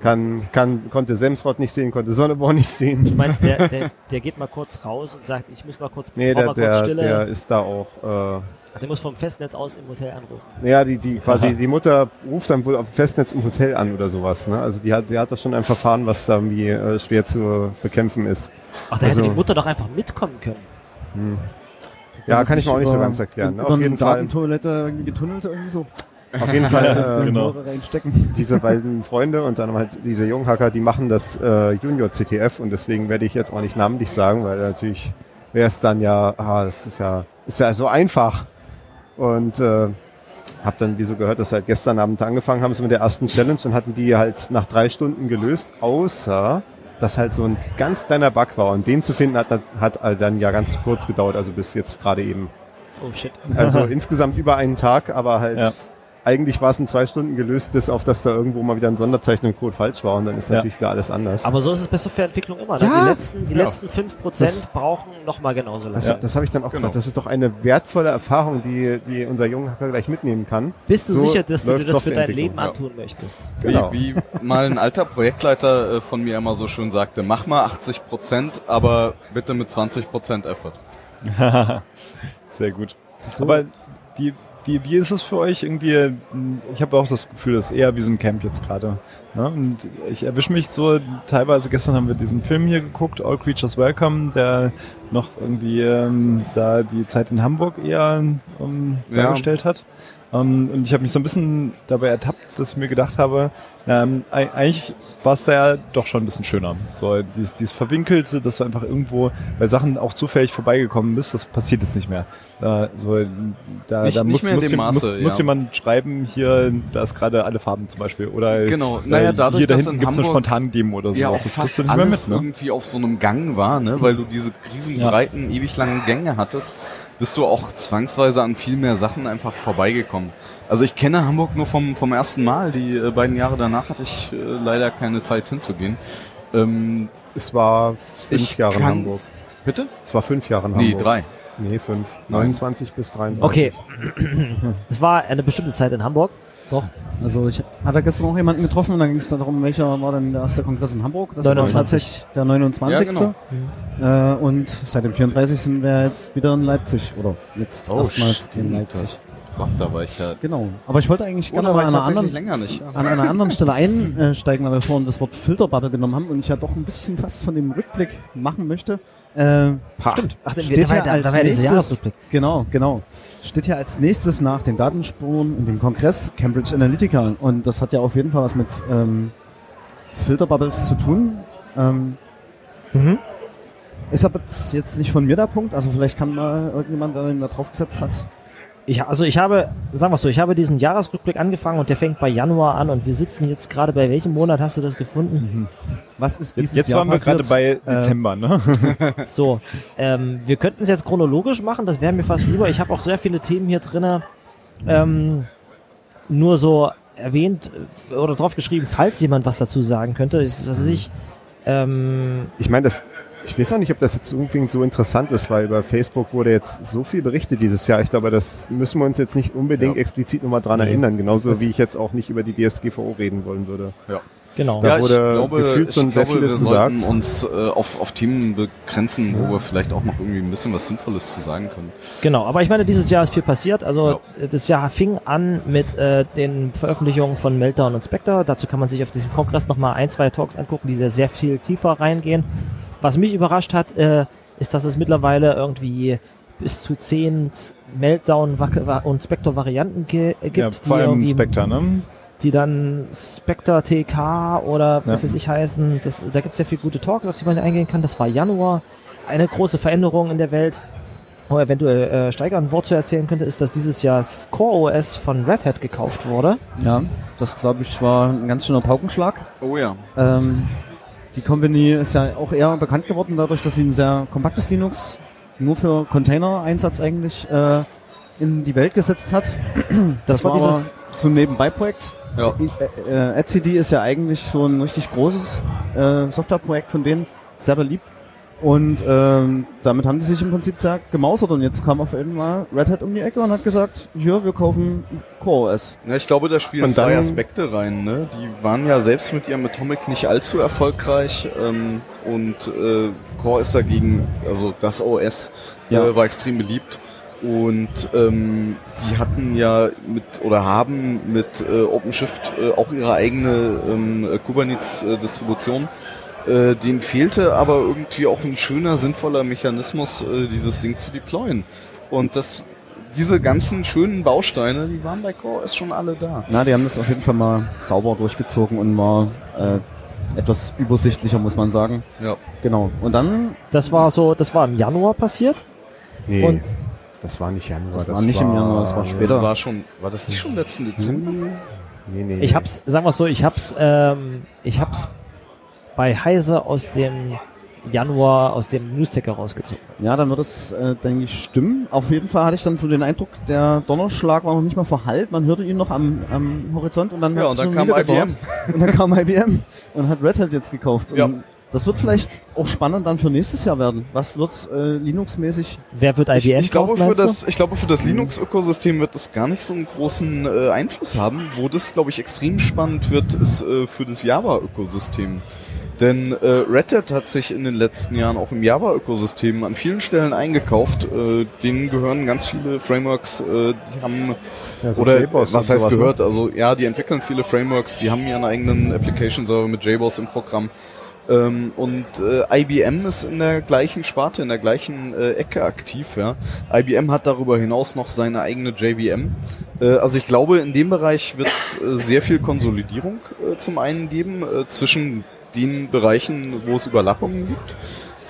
kann, kann, konnte Semsrott nicht sehen, konnte Sonneborn nicht sehen. Du meinst, der, der, der geht mal kurz raus und sagt, ich muss mal kurz, Nee, der, mal kurz der, Stille. der ist da auch äh, Der muss vom Festnetz aus im Hotel anrufen. Ja, die, die quasi, die Mutter ruft dann wohl auf dem Festnetz im Hotel an oder sowas. Ne? Also die hat, die hat da schon ein Verfahren, was da irgendwie äh, schwer zu bekämpfen ist. Ach, da hätte Also- die Mutter doch einfach mitkommen können. Ja, kann ich mir auch nicht so ganz erklären. Ne? Über Auf jeden Fall, Datentoilette irgendwie getunnelt irgendwie so. auf jeden Fall äh, Genau. Diese beiden Freunde und dann halt diese Junghacker, die machen das äh, Junior CTF und deswegen werde ich jetzt auch nicht namentlich sagen, weil natürlich wäre es dann ja, ah, das ist ja, ist ja so einfach. Und äh, hab dann wie so gehört, dass sie halt gestern Abend angefangen haben, so mit der ersten Challenge und hatten die halt nach drei Stunden gelöst, außer dass halt so ein ganz kleiner Bug war und den zu finden hat, hat halt dann ja ganz kurz gedauert, also bis jetzt gerade eben. Oh shit. Also insgesamt über einen Tag, aber halt Ja. Eigentlich war es in zwei Stunden gelöst, bis auf dass da irgendwo mal wieder ein Sonderzeichen und Code falsch war und dann ist Ja. natürlich wieder alles anders. Aber so ist es bei Softwareentwicklung immer. Ne? Ja. Die letzten, die Ja. letzten 5% Das- brauchen nochmal genauso lange. das, das habe ich dann auch Genau. gesagt. Das ist doch eine wertvolle Erfahrung, die, die unser junger Hacker gleich mitnehmen kann. Bist du So sicher, dass du dir das für dein Leben ja. antun möchtest? Wie, Genau. wie mal ein alter Projektleiter äh, von mir immer so schön sagte, mach mal 80 Prozent, aber bitte mit 20 Prozent Effort. Sehr gut. Aber die, wie, wie ist es für euch irgendwie? Ich habe auch das Gefühl, das ist eher wie so ein Camp jetzt gerade. Ne? Und ich erwische mich so, teilweise gestern haben wir diesen Film hier geguckt, All Creatures Welcome, der noch irgendwie ähm, da die Zeit in Hamburg eher ähm, Ja. dargestellt hat. Ähm, und ich habe mich so ein bisschen dabei ertappt, dass ich mir gedacht habe, ähm, eig- eigentlich war es da ja doch schon ein bisschen schöner. So dieses, dieses Verwinkelte, dass du einfach irgendwo bei Sachen auch zufällig vorbeigekommen bist, das passiert jetzt nicht mehr. Äh, so, da, Nicht- da muss, muss, dem jem- Maße, muss, muss ja. jemand schreiben, hier, da ist gerade alle Farben zum Beispiel. Oder Genau. äh, Naja, dadurch, hier da dass hinten in gibt's eine spontane Demo oder Ja, auch sowas. Das fast alles mit, ne? irgendwie auf so einem Gang war, ne? weil du diese riesenbreiten, ewig langen Gänge hattest, bist du auch zwangsweise an viel mehr Sachen einfach vorbeigekommen. Also ich kenne Hamburg nur vom, vom ersten Mal. Die äh, beiden Jahre danach hatte ich äh, leider keine Zeit hinzugehen. Ähm, Es war fünf Ich Jahre in Hamburg. bitte? Es war fünf Jahre in Nee, Hamburg. drei. Nee, fünf. Nein. 29 bis 33. Okay. es war eine bestimmte Zeit in Hamburg. Doch. Also ich hatte gestern auch jemanden getroffen und dann ging es darum, welcher war denn der erste Kongress in Hamburg. Das 29. war tatsächlich der 29. Ja, genau. äh, und seit dem 34. sind wir jetzt wieder in Leipzig. Oder jetzt Oh, erstmals in. Leipzig. Gott, da war ich ja... Genau. Aber ich wollte eigentlich gerne da an einer, anderen, länger nicht. Ja. an einer anderen Stelle einsteigen, weil wir vorhin das Wort Filterbubble genommen haben und ich ja doch ein bisschen was von dem Rückblick machen möchte. Äh, Stimmt. Ach, da Steht war, ja da, als da nächstes, genau, genau. Steht ja als nächstes nach den Datenspuren in dem Kongress Cambridge Analytica und das hat ja auf jeden Fall was mit ähm, Filterbubbles zu tun. Ähm, Mhm. ist aber jetzt- jetzt nicht von mir der Punkt, also vielleicht kann mal irgendjemand, der ihn da drauf gesetzt hat. Ich, also ich habe, sagen wir so, ich habe diesen Jahresrückblick angefangen und der fängt bei Januar an und wir sitzen jetzt gerade bei welchem Monat hast du das gefunden? Was ist Jetzt, dieses jetzt Jahr waren wir gerade bei Äh, Dezember, ne? So, ähm, wir könnten es jetzt chronologisch machen, das wäre mir fast lieber. Ich habe auch sehr viele Themen hier drinne, ähm, nur so erwähnt äh, oder drauf geschrieben, falls jemand was dazu sagen könnte. Ist, was weiß ich, ähm, Ich meine, das, ich weiß auch nicht, ob das jetzt unbedingt so interessant ist, weil über Facebook wurde jetzt so viel berichtet dieses Jahr. Ich glaube, das müssen wir uns jetzt nicht unbedingt Ja. explizit nochmal dran Nee. erinnern. Genauso Das- wie ich jetzt auch nicht über die DSGVO reden wollen würde. genau. Da Ja, wurde ich glaube, gefühlt ich schon sehr glaube, vieles wir sollten gesagt. uns äh, auf, auf Themen begrenzen, wo wir vielleicht auch noch irgendwie ein bisschen was Sinnvolles zu sagen können. Genau, aber ich meine, dieses Jahr ist viel passiert. Also äh, das Jahr fing an mit äh, den Veröffentlichungen von Meltdown und Spectre. Dazu kann man sich auf diesem Kongress nochmal ein, zwei Talks angucken, die sehr, sehr viel tiefer reingehen. Was mich überrascht hat, äh, ist, dass es mittlerweile irgendwie bis zu zehn Meltdown und Spectre-Varianten ge- äh, gibt, Ja, die, vor allem irgendwie, Spectre, ne? die dann Spectre TK oder was Ja. weiß ich heißen. Das, da gibt es sehr viele gute Talks, auf die man eingehen kann. Das war Januar. Eine große Veränderung in der Welt wo eventuell äh, Steiger ein Wort zu erzählen könnte, ist, dass dieses Jahr das Core OS von Red Hat gekauft wurde. Ja, das glaube ich war ein ganz schöner Paukenschlag. Oh ja. Ähm, die Company ist ja auch eher bekannt geworden dadurch, dass sie ein sehr kompaktes Linux nur für Container-Einsatz eigentlich äh, in die Welt gesetzt hat. Das, war war dieses- so ein Nebenbei-Projekt. Ja. Äh, äh, AdCD ist ja eigentlich so ein richtig großes äh, Softwareprojekt von denen, sehr beliebt. Und ähm, damit haben die sich im Prinzip sehr gemausert und jetzt kam auf einmal Red Hat um die Ecke und hat gesagt, hier, wir kaufen Core OS. Ja, ich glaube, da spielen Und zwei Aspekte rein. Ne? Die waren ja selbst mit ihrem Atomic nicht allzu erfolgreich ähm, und äh, Core ist dagegen, also das OS Ja. äh, war extrem beliebt. Und ähm, die hatten ja mit oder haben mit äh, OpenShift äh, auch ihre eigene ähm, äh, Kubernetes-Distribution. Äh, denen fehlte aber irgendwie auch ein schöner, sinnvoller Mechanismus, äh, dieses Ding zu deployen. Und das, diese ganzen schönen Bausteine, die waren bei Core OS schon alle da. Na, die haben das auf jeden Fall mal sauber durchgezogen und war äh, etwas übersichtlicher, muss man sagen. Ja. Genau. Und dann, Das war so, das war im Januar passiert. Nee, Und- das war nicht Januar. Das war nicht im Januar, das war Das später. war schon, war das nicht schon letzten Dezember? Nee, nee, Ich hab's, sagen wir so, ich hab's, ähm, ich hab's bei Heise aus dem Januar, aus dem Newsticker rausgezogen. ja, dann wird es, äh, denke ich, stimmen. Auf jeden Fall hatte ich dann so den Eindruck, der Donnerschlag war noch nicht mal verhallt. Man hörte ihn noch am, am Horizont und dann Ja, und dann kam. IBM. Und dann kam IBM und hat Red Hat jetzt gekauft. Ja. Und das wird vielleicht auch spannend dann für nächstes Jahr werden. Was wird äh, Linux-mäßig? Wer wird IBM Ich, ich, glaube, kaufen, für das, ich glaube, für das Linux-Ökosystem wird das gar nicht so einen großen äh, Einfluss haben. Wo das, glaube ich, extrem spannend wird, ist äh, für das Java-Ökosystem. Denn äh, Red Hat hat sich in den letzten Jahren auch im Java-Ökosystem an vielen Stellen eingekauft. Äh, denen gehören ganz viele Frameworks, äh, die haben Ja, so oder JBoss was heißt sowas, ne? gehört? Also ja, die entwickeln viele Frameworks, die haben ihren eigenen Application Server mit JBoss im Programm. Ähm, und äh, IBM ist in der gleichen Sparte, in der gleichen äh, Ecke aktiv. Ja. IBM hat darüber hinaus noch seine eigene JVM. Äh, also ich glaube, in dem Bereich wird es äh, sehr viel Konsolidierung äh, zum einen geben äh, zwischen den Bereichen, wo es Überlappungen gibt.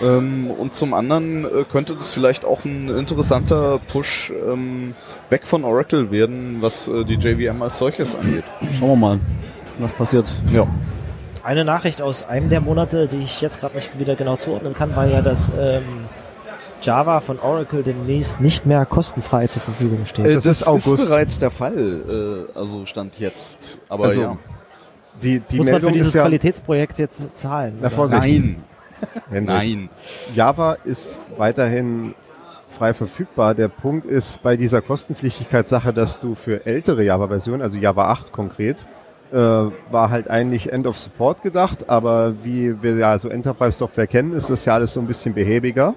Ähm, und zum anderen äh, könnte das vielleicht auch ein interessanter Push ähm, weg von Oracle werden, was äh, die JVM als solches angeht. Schauen wir mal, was passiert. Ja. Eine Nachricht aus einem der Monate, die ich jetzt gerade nicht wieder genau zuordnen kann, war ja, dass ähm, Java von Oracle demnächst nicht mehr kostenfrei zur Verfügung steht. Äh, Das das ist August. bereits der Fall, äh, also stand jetzt. Aber Also, ja. Die, die Muss man Meldung für dieses ist ja, Qualitätsprojekt jetzt zahlen? Na. Nein, nein. Java ist weiterhin frei verfügbar. Der Punkt ist bei dieser Kostenpflichtigkeitssache, dass du für ältere Java-Versionen, also Java 8 konkret, äh, war halt eigentlich End of Support gedacht, aber wie wir ja so Enterprise-Software kennen, ist das ja alles so ein bisschen behäbiger.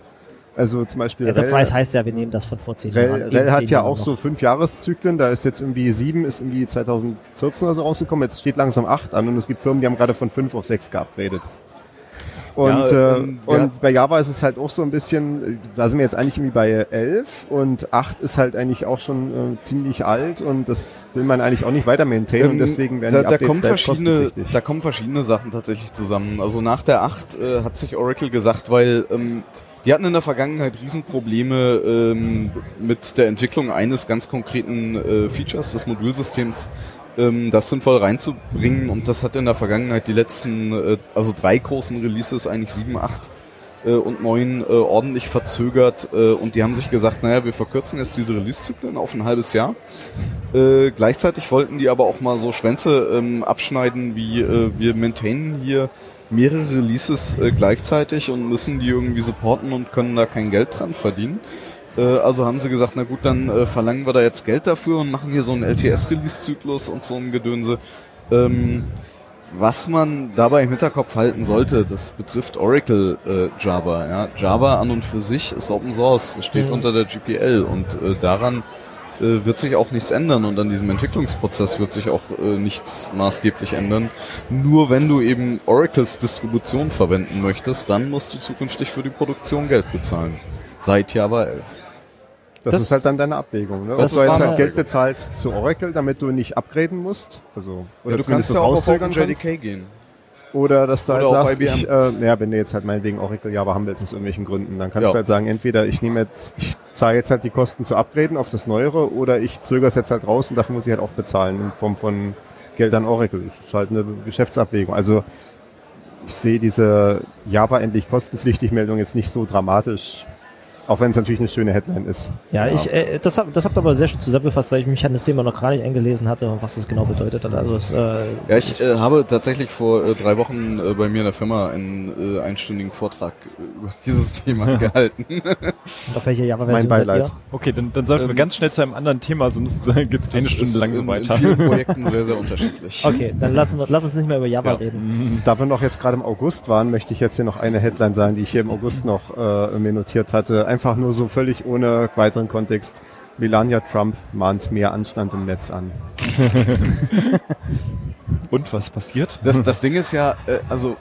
Also zum Beispiel Enterprise Rel, heißt ja, wir nehmen das von vor zehn Jahren. Rel, in Rel hat ja Jahren auch noch. so fünf Jahreszyklen. Da ist jetzt irgendwie sieben, ist irgendwie 2014 oder so rausgekommen. Jetzt steht langsam acht an und es gibt Firmen, die haben gerade von fünf auf sechs geupgradet. Und, Ja, äh, ähm, wir und bei Java ist es halt auch so ein bisschen, äh, da sind wir jetzt eigentlich irgendwie bei elf und acht ist halt eigentlich auch schon äh, ziemlich alt und das will man eigentlich auch nicht weiter maintainen und Ähm, deswegen werden da, die da Updates kommen selbst verschiedene, kostenpflichtig. da kommen verschiedene Sachen tatsächlich zusammen. Also nach der 8 äh, hat sich Oracle gesagt, weil ähm, die hatten in der Vergangenheit Riesenprobleme ähm, mit der Entwicklung eines ganz konkreten äh, Features des Modulsystems, ähm, das sinnvoll reinzubringen. Und das hat in der Vergangenheit die letzten, äh, also drei großen Releases, eigentlich 7, 8 äh, und 9 äh, ordentlich verzögert. Äh, und die haben sich gesagt, naja, wir verkürzen jetzt diese Release-Zyklen auf ein halbes Jahr. Äh, gleichzeitig wollten die aber auch mal so Schwänze ähm, abschneiden, wie äh, wir maintainen hier mehrere Releases äh, gleichzeitig und müssen die irgendwie supporten und können da kein Geld dran verdienen. Äh, also haben sie gesagt, na gut, dann äh, verlangen wir da jetzt Geld dafür und machen hier so einen LTS-Release-Zyklus und so ein Gedönse. Ähm, was man dabei im Hinterkopf halten sollte, das betrifft Oracle äh, Java. Ja. Java an und für sich ist Open Source, es steht Mhm. unter der GPL und äh, daran äh, wird sich auch nichts ändern und an diesem Entwicklungsprozess wird sich auch äh, nichts maßgeblich ändern. Nur wenn du eben Oracles Distribution verwenden möchtest, dann musst du zukünftig für die Produktion Geld bezahlen. Seit Java 11. Das, Das- ist halt dann deine Abwägung. Ne? Ob das du ist jetzt halt Geld bezahlst zu Oracle, damit du nicht upgraden musst, also oder Ja, du kannst das ja auch auf OpenJDK gehen. Oder dass du Oder halt sagst, ich, äh, naja, wenn du jetzt halt meinetwegen Oracle Java haben willst aus irgendwelchen Gründen, dann kannst Ja. du halt sagen, entweder ich nehme jetzt, ich zahle jetzt halt die Kosten zu upgraden auf das Neuere oder ich zögere es jetzt halt raus und dafür muss ich halt auch bezahlen in Form von Geld an Oracle. Das ist halt eine Geschäftsabwägung. Also ich sehe diese Java endlich kostenpflichtig Meldung jetzt nicht so dramatisch, auch wenn es natürlich eine schöne Headline ist. Ja, ich, äh, das, hab, das habt ihr aber sehr schön zusammengefasst, weil ich mich an das Thema noch gar nicht eingelesen hatte und was das genau bedeutet hat. Also es, äh, Ja, ich äh, habe tatsächlich vor äh, drei Wochen äh, bei mir in der Firma einen äh, einstündigen Vortrag äh, über dieses Thema gehalten. auf welcher Mein Java-Version seid Beileid. ihr? Okay, dann, dann sollten wir Ähm, ganz schnell zu einem anderen Thema, sonst äh, geht's eine Das Stunde lang so weiter. In vielen Projekten sehr, sehr unterschiedlich. Okay, dann lassen wir, lass uns nicht mehr über Java Ja. reden. Da wir noch jetzt gerade im August waren, möchte ich jetzt hier noch eine Headline sagen, die ich hier im August noch äh, mir notiert hatte. Einfach nur so völlig ohne weiteren Kontext. Melania Trump mahnt mehr Anstand im Netz an. Und was passiert? Das, das Ding ist ja, äh, also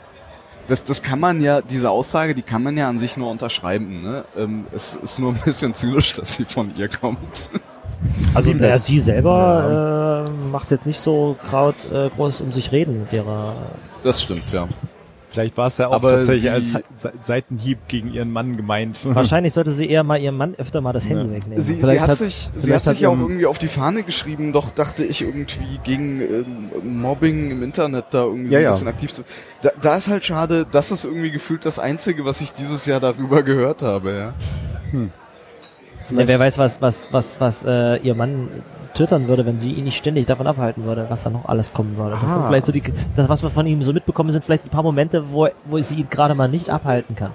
das, das kann man ja, diese Aussage, die kann man ja an sich nur unterschreiben. Ne? Ähm, es ist nur ein bisschen zynisch, dass sie von ihr kommt. Also naja, sie selber äh, macht jetzt nicht so kraut, äh, groß um sich reden mit ihrer. Das stimmt, ja. Vielleicht war es ja auch Aber tatsächlich als Se- Seitenhieb gegen ihren Mann gemeint. Wahrscheinlich sollte sie eher mal ihrem Mann öfter mal das Handy wegnehmen. Sie, sie hat hat- sich, sie hat sich hat ja auch irgendwie auf die Fahne geschrieben, doch dachte ich irgendwie gegen ähm, Mobbing im Internet da irgendwie so Ja, ein ja. bisschen aktiv zu. Da, da ist halt schade, das ist irgendwie gefühlt das Einzige, was ich dieses Jahr darüber gehört habe, ja. Ja, wer weiß, was, was, was, was äh, ihr Mann twittern würde, wenn sie ihn nicht ständig davon abhalten würde, was da noch alles kommen würde. Das sind vielleicht so die, das, was wir von ihm so mitbekommen, sind vielleicht die paar Momente, wo, wo sie ihn gerade mal nicht abhalten kann.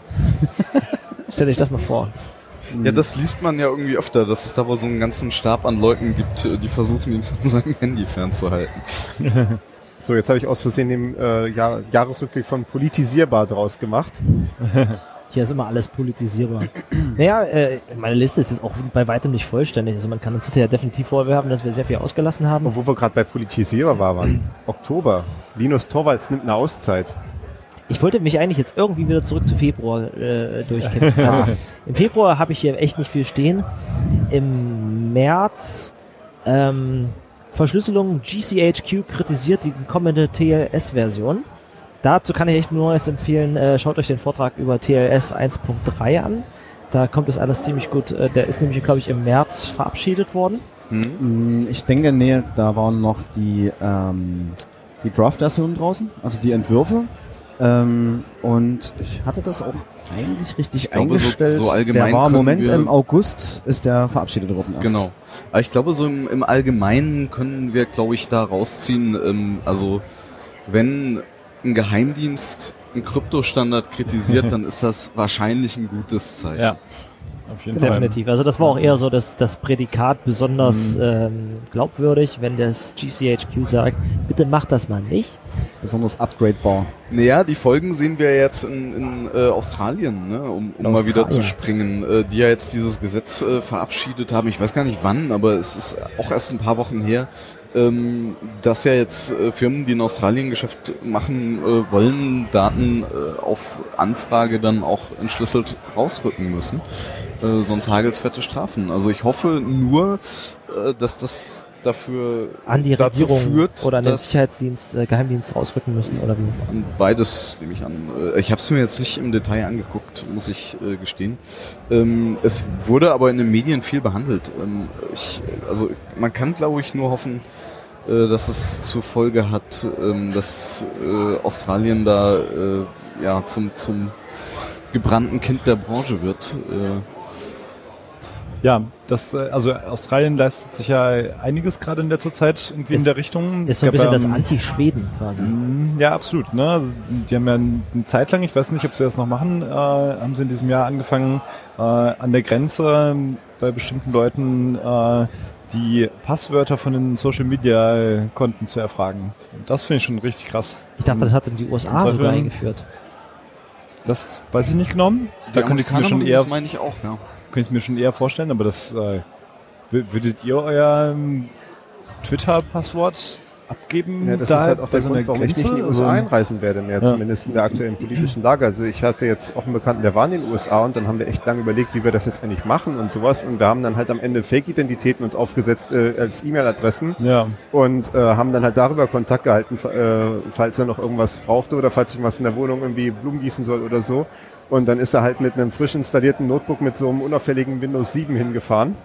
Stellt euch das mal vor. Ja, das liest man ja irgendwie öfter, dass es da wohl so einen ganzen Stab an Leuten gibt, äh, die versuchen, ihn von seinem Handy fernzuhalten. So, jetzt habe ich aus Versehen den äh, Jahr Jahresrückblick von politisierbar draus gemacht. Hier ist immer alles politisierbar. naja, äh, meine Liste ist jetzt auch bei weitem nicht vollständig. Also man kann uns hinterher definitiv vorwerfen, dass wir sehr viel ausgelassen haben. Und wo wir gerade bei politisierbar waren. Oktober. Linus Torvalds nimmt eine Auszeit. Ich wollte mich eigentlich jetzt irgendwie wieder zurück zu Februar äh, durchkämpfen. Also im Februar habe ich hier echt nicht viel stehen. Im März ähm, Verschlüsselung GCHQ kritisiert die kommende TLS-Version. Dazu kann ich echt nur jetzt empfehlen, äh, schaut euch den Vortrag über TLS 1.3 an. Da kommt es alles ziemlich gut. Äh, der ist nämlich, glaube ich, im März verabschiedet worden. Hm? Ich denke, nee, da waren noch die, ähm, die Draft-Versionen draußen, also die Entwürfe. Ähm, und ich hatte das auch eigentlich richtig Ich glaube, so- eingestellt. so allgemein der war im Moment wir- im August, ist der verabschiedet worden. Erst. Genau. Aber ich glaube, so im, im Allgemeinen können wir, glaube ich, da rausziehen, ähm, also wenn ein Geheimdienst einen Kryptostandard kritisiert, dann ist das wahrscheinlich ein gutes Zeichen. Ja. auf jeden Fall. Definitiv. Also das war auch eher so das, das Prädikat besonders ähm, glaubwürdig, wenn das GCHQ sagt, bitte macht das mal nicht. Besonders upgradebar. Naja, die Folgen sehen wir jetzt in, in äh, Australien, ne? um, um mal wieder zu springen, äh, die ja jetzt dieses Gesetz äh, verabschiedet haben. Ich weiß gar nicht wann, aber es ist auch erst ein paar Wochen her, ähm, dass ja jetzt äh, Firmen, die in Australien Geschäft machen äh, wollen, Daten äh, auf Anfrage dann auch entschlüsselt rausrücken müssen. Äh, sonst hagelt's fette Strafen. Also ich hoffe nur, äh, dass das dafür An die Regierung führt, oder an den Sicherheitsdienst, äh, Geheimdienst rausrücken müssen oder wie. Beides nehme ich an. Äh, Ich habe es mir jetzt nicht im Detail angeguckt, muss ich äh, gestehen. Ähm, es wurde aber in den Medien viel behandelt. Ähm, ich, also man kann, glaube ich, nur hoffen, äh, dass es zur Folge hat, ähm, dass äh, Australien da äh, ja zum zum gebrannten Kind der Branche wird. Äh, Ja, das, äh, also Australien leistet sich ja einiges gerade in letzter Zeit irgendwie Ist- in der Richtung. Ist so ein Es bisschen gab, das ähm, Anti-Schweden quasi. Mm, Ja, absolut. Ne? Also, Die haben ja eine Zeit lang, ich weiß nicht, ob sie das noch machen, äh, haben sie in diesem Jahr angefangen, äh, an der Grenze ähm, bei bestimmten Leuten äh, die Passwörter von den Social Media Konten zu erfragen. Und das finde ich schon richtig krass. Ich dachte, das hat in die USA sogar eingeführt. Das weiß ich nicht genommen. Da die könnte ich mir Amerikaner schon eher, das meine ich auch, ja. Könnte ich mir schon eher vorstellen, aber das äh, wür- würdet ihr euer ähm, Twitter-Passwort abgeben? Ja, das da ist halt auch der Grund, warum ich nicht in die? USA einreisen werde mehr, Ja. zumindest in der aktuellen politischen Lage. Also ich hatte jetzt auch einen Bekannten, der war in den USA und dann haben wir echt lange überlegt, wie wir das jetzt eigentlich machen und sowas. Und wir haben dann halt am Ende Fake-Identitäten uns aufgesetzt äh, als E-Mail-Adressen Ja, und äh, haben dann halt darüber Kontakt gehalten, äh, falls er noch irgendwas brauchte oder falls ich was in der Wohnung irgendwie Blumen gießen soll oder so. Und dann ist er halt mit einem frisch installierten Notebook mit so einem unauffälligen Windows 7 hingefahren,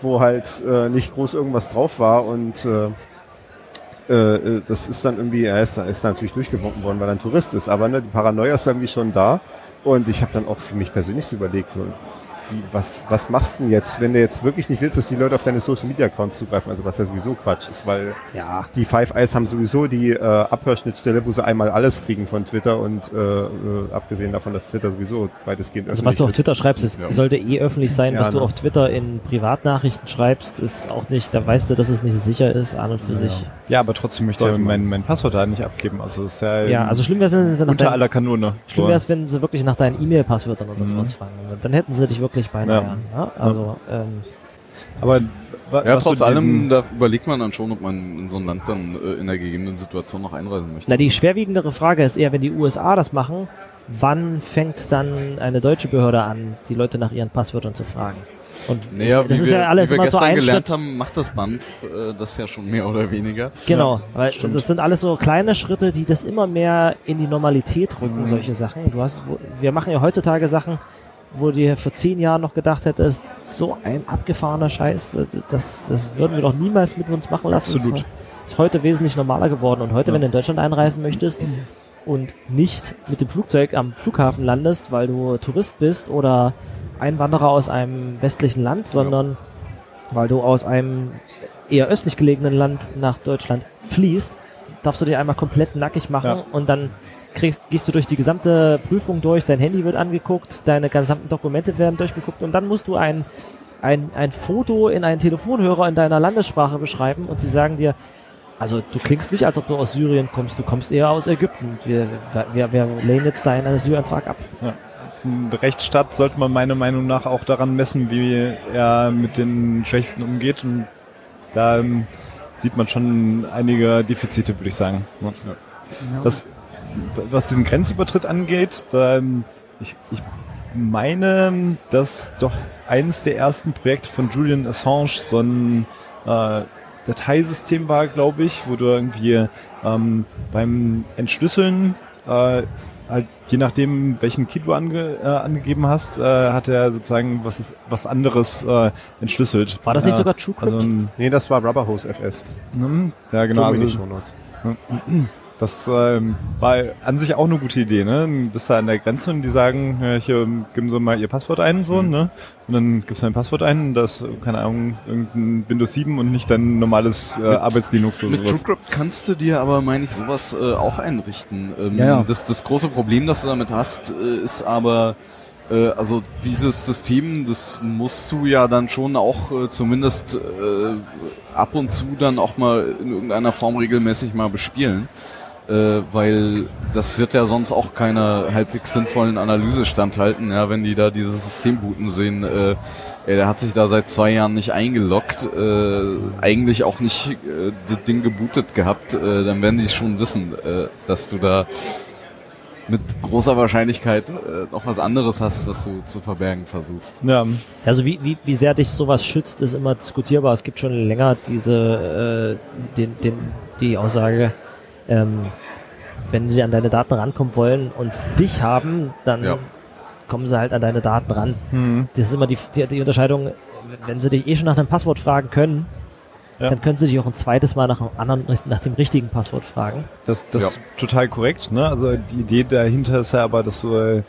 wo halt äh, nicht groß irgendwas drauf war. Und äh, äh, äh, das ist dann irgendwie, er ist, ist natürlich durchgewunken worden, weil er ein Tourist ist, aber ne, die Paranoia ist irgendwie schon da. Und ich habe dann auch für mich persönlich so überlegt, so, wie, was, was machst du denn jetzt, wenn du jetzt wirklich nicht willst, dass die Leute auf deine Social Media Accounts zugreifen, also was ja sowieso Quatsch ist, weil Ja. die Five Eyes haben sowieso die äh, Abhörschnittstelle, wo sie einmal alles kriegen von Twitter und äh, äh, abgesehen davon, dass Twitter sowieso weitestgehend Also was du auf Twitter schreibst, ist, Ja. sollte eh öffentlich sein. Ja, was du ne. auf Twitter in Privatnachrichten schreibst, ist auch nicht, da weißt du, dass es nicht sicher ist, an und für sich. Ja, aber trotzdem möchte ich mein, mein Passwort da nicht abgeben. Also es ist ja, Ja, also schlimm wäre es, wenn sie nach unter aller Kanone. schlimm So. wäre es, wenn sie wirklich nach deinen E-Mail-Passwörtern oder Mhm. sowas fragen. Dann hätten sie dich wirklich beinahe. Ja. Ja. Also, ähm, Aber Ja, trotz allem, da überlegt man dann schon, ob man in so ein Land dann äh, in der gegebenen Situation noch einreisen möchte. na, die schwerwiegendere Frage ist eher, wenn die USA das machen, wann fängt dann eine deutsche Behörde an, die Leute nach ihren Passwörtern zu fragen? Und Naja, das wie ist wir, ja alles wie wir immer so gestern ein gelernt Schritt. haben, macht das Band äh, das ja schon mehr oder weniger. Genau, weil das sind alles so kleine Schritte, die das immer mehr in die Normalität rücken, Mhm. solche Sachen. Du hast, wir machen ja heutzutage Sachen, wo du dir vor zehn Jahren noch gedacht hättest, so ein abgefahrener Scheiß, das, das würden wir doch niemals mit uns machen lassen. Absolut. Das ist heute wesentlich normaler geworden. Und heute, wenn du in Deutschland einreisen möchtest und nicht mit dem Flugzeug am Flughafen landest, weil du Tourist bist oder Einwanderer aus einem westlichen Land, sondern weil du aus einem eher östlich gelegenen Land nach Deutschland fließt, darfst du dich einmal komplett nackig machen Ja. und dann kriegst, gehst du durch die gesamte Prüfung durch, dein Handy wird angeguckt, deine gesamten Dokumente werden durchgeguckt und dann musst du ein, ein, ein Foto in einen Telefonhörer in deiner Landessprache beschreiben und sie sagen dir, also du klingst nicht, als ob du aus Syrien kommst, du kommst eher aus Ägypten. Wir, wir, wir lehnen jetzt deinen Asylantrag ab. Ein Rechtsstaat sollte man meiner Meinung nach auch daran messen, wie er mit den Schwächsten umgeht. Und da ähm, sieht man schon einige Defizite, würde ich sagen. Ja. Das, was diesen Grenzübertritt angeht, da, ich, ich meine, dass doch eines der ersten Projekte von Julian Assange so ein äh, Dateisystem war, glaube ich, wo du irgendwie ähm, beim Entschlüsseln äh, halt je nachdem, welchen Key du ange, äh, angegeben hast, äh, hat er sozusagen was, ist, was anderes äh, entschlüsselt. War das nicht Äh, sogar TrueCrypt? Also, Nee, das war Rubberhose FS. hm, ja, genau. Also. Das ähm, war an sich auch eine gute Idee, ne? Du bist da an der Grenze und die sagen, ja, hier geben Sie mal Ihr Passwort ein, so, ne? Und dann gibst du dein Passwort ein und das, keine Ahnung, irgendein Windows 7 und nicht dein normales äh, Arbeitslinux oder Mit sowas. TrueCrypt kannst du dir aber, meine ich, sowas äh, auch einrichten. Ähm, Ja, ja. Das, das große Problem, das du damit hast, äh, ist aber, Äh, also dieses System, das musst du ja dann schon auch äh, zumindest äh, ab und zu dann auch mal in irgendeiner Form regelmäßig mal bespielen. Äh, weil das wird ja sonst auch keiner halbwegs sinnvollen Analyse standhalten, ja, wenn die da dieses System booten sehen, äh, ey, der hat sich da seit zwei Jahren nicht eingeloggt, äh, eigentlich auch nicht äh, das Ding gebootet gehabt, äh, dann werden die schon wissen, äh, dass du da mit großer Wahrscheinlichkeit äh, noch was anderes hast, was du zu verbergen versuchst. Ja, Also wie, wie, wie sehr dich sowas schützt, ist immer diskutierbar. Es gibt schon länger diese äh, den, den, die Aussage, ähm, wenn sie an deine Daten rankommen wollen und dich haben, dann Ja. kommen sie halt an deine Daten ran. hm. Das ist immer die, die, die Unterscheidung, wenn sie dich eh schon nach einem Passwort fragen können, Ja. dann können sie dich auch ein zweites Mal nach, einem anderen, nach dem richtigen Passwort fragen. Das, das Ja. ist total korrekt. Ne? Also die Idee dahinter ist ja aber, dass du äh,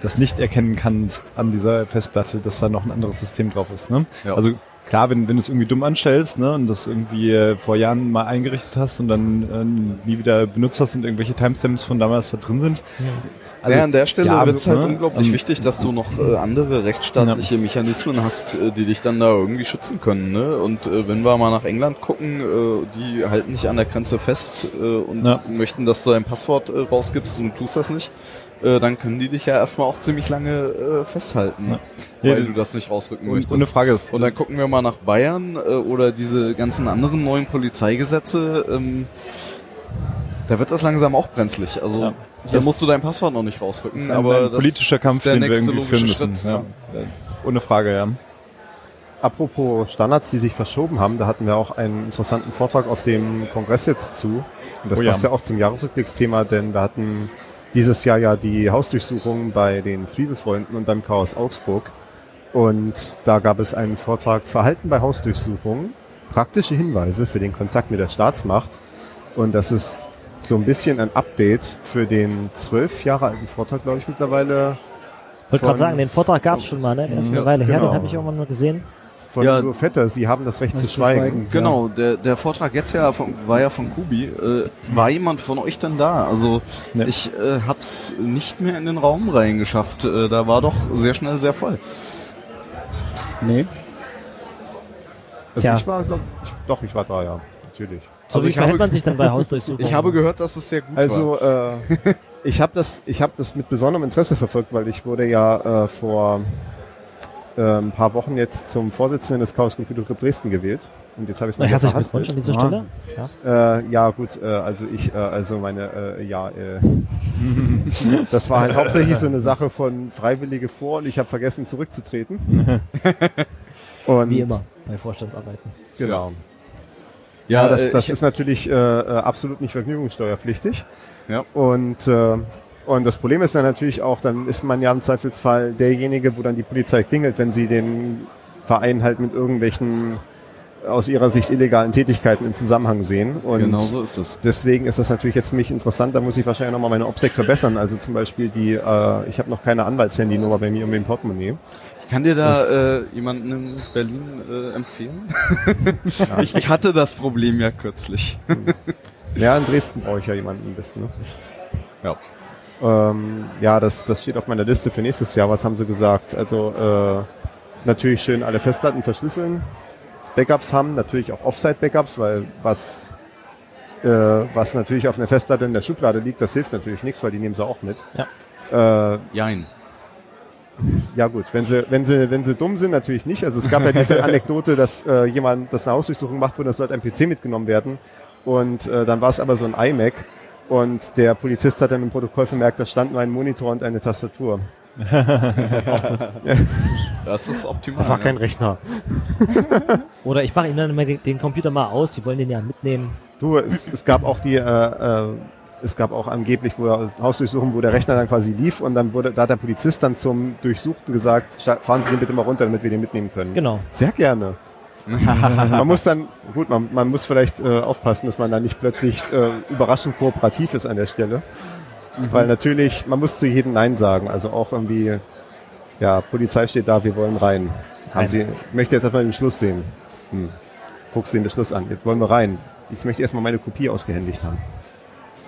das nicht erkennen kannst an dieser Festplatte, dass da noch ein anderes System drauf ist. Ne? Ja. Also klar, wenn, wenn du es irgendwie dumm anstellst ne, und das irgendwie äh, vor Jahren mal eingerichtet hast und dann äh, nie wieder benutzt hast und irgendwelche Timestamps von damals da drin sind. Also, ja, an der Stelle ja, wird es halt ne, unglaublich ähm, wichtig, dass du noch äh, andere rechtsstaatliche Mechanismen hast, äh, die dich dann da irgendwie schützen können. Ne? Und äh, wenn wir mal nach England gucken, äh, die halten dich an der Grenze fest äh, und Ja. möchten, dass du dein Passwort äh, rausgibst und du tust das nicht, äh, dann können die dich ja erstmal auch ziemlich lange äh, festhalten, Ja. weil Ja, du das nicht rausrücken Und, möchtest. und eine Frage ist, Und dann gucken wir mal nach Bayern äh, oder diese ganzen anderen neuen Polizeigesetze. Ähm, da wird das langsam auch brenzlig. Also Ja. da Das- musst du dein Passwort noch nicht rausrücken. das ist ein, aber ein das politischer Kampf, ist der den wir irgendwie führen müssen. Ja. Ohne Frage, ja. Apropos Standards, die sich verschoben haben, da hatten wir auch einen interessanten Vortrag auf dem Kongress jetzt zu. Und das Oh ja. passt ja auch zum Jahresrückblicksthema, denn wir hatten dieses Jahr ja die Hausdurchsuchung bei den Zwiebelfreunden und beim Chaos Augsburg. Und da gab es einen Vortrag Verhalten bei Hausdurchsuchungen, praktische Hinweise für den Kontakt mit der Staatsmacht. Und das ist so ein bisschen ein Update für den zwölf Jahre alten Vortrag, glaube ich, mittlerweile Ich wollte gerade sagen, den Vortrag gab es schon mal, ne? Der ist Ja, eine Weile her, genau. den habe ich irgendwann mal gesehen. Von Ja. Vetter. Sie haben das Recht zu schweigen. schweigen. Genau, der, der Vortrag jetzt ja von, war ja von Kubi. Äh, war jemand von euch denn da? Also Nee. ich äh, hab's nicht mehr in den Raum reingeschafft. Äh, da war doch sehr schnell sehr voll. Nee. Also Tja. ich war, glaub, ich, doch, ich war da, ja, natürlich. So Also wie ich habe- verhält man sich dann bei Hausdurchsuchungen? Ich habe gehört, dass es sehr gut war. Also äh, ich habe das, ich habe das mit besonderem Interesse verfolgt, weil ich wurde ja äh, vor äh, ein paar Wochen jetzt zum Vorsitzenden des Chaos Computer Club Dresden gewählt. Und jetzt habe ich es mal verhaspelt. Glückwunsch an dieser Ja. Stelle. Ja. Äh, ja, gut, äh, also ich, äh, also meine, äh, ja, äh, das war halt hauptsächlich so eine Sache von Freiwillige vor und ich habe vergessen zurückzutreten. Und, Wie immer bei Vorstandsarbeiten. Genau. ja, Ja, das, äh, das ich, ist natürlich äh, äh, absolut nicht vergnügungssteuerpflichtig. Ja. Und, äh, und das Problem ist dann natürlich auch, dann ist man ja im Zweifelsfall derjenige, wo dann die Polizei klingelt, wenn sie den Verein halt mit irgendwelchen aus ihrer Sicht illegalen Tätigkeiten im Zusammenhang sehen. Und genau so ist es. deswegen ist das natürlich jetzt für mich interessant. Da muss ich wahrscheinlich nochmal meine OPSEC verbessern. Also zum Beispiel die, äh, ich habe noch keine Anwaltshandynummer bei mir um den Portemonnaie. Ich kann dir da äh, jemanden in Berlin äh, empfehlen. ich, ich hatte das Problem ja kürzlich. Ja, in Dresden brauche ich ja jemanden am besten. Ne? Ja. Ähm, ja, das, das steht auf meiner Liste für nächstes Jahr. Was haben sie gesagt? Also äh, natürlich schön alle Festplatten verschlüsseln, Backups haben, natürlich auch Offsite-Backups, weil was äh, was natürlich auf einer Festplatte in der Schublade liegt, das hilft natürlich nichts, weil die nehmen sie auch mit. Ja. Äh, Jein. ja gut, wenn sie, wenn sie, wenn sie dumm sind, natürlich nicht. Also es gab ja diese Anekdote, dass äh, jemand, dass eine Hausdurchsuchung gemacht wurde, das sollte ein PC mitgenommen werden. Und äh, dann war es aber so ein iMac und der Polizist hat dann im Protokoll vermerkt, da stand nur ein Monitor und eine Tastatur. Das ist optimal. Das war ja. kein Rechner. Oder ich mache ihnen dann mal den, Computer mal aus, sie wollen den ja mitnehmen. Du, es, es gab auch die, äh, äh, es gab auch angeblich wo er, Hausdurchsuchung, wo der Rechner dann quasi lief und dann wurde, da hat der Polizist dann zum Durchsuchten gesagt, "Sta- fahren Sie den bitte mal runter, damit wir den mitnehmen können. Genau. Sehr gerne. man muss dann, gut, man, man muss vielleicht äh, aufpassen, dass man da nicht plötzlich äh, überraschend kooperativ ist an der Stelle. Weil natürlich, man muss zu jedem Nein sagen. Also auch irgendwie, ja, Polizei steht da, wir wollen rein. Haben. Sie, ich möchte jetzt erstmal den Beschluss sehen. Hm. Guckst du den Beschluss an. Jetzt wollen wir rein. Jetzt möchte ich erstmal meine Kopie ausgehändigt haben.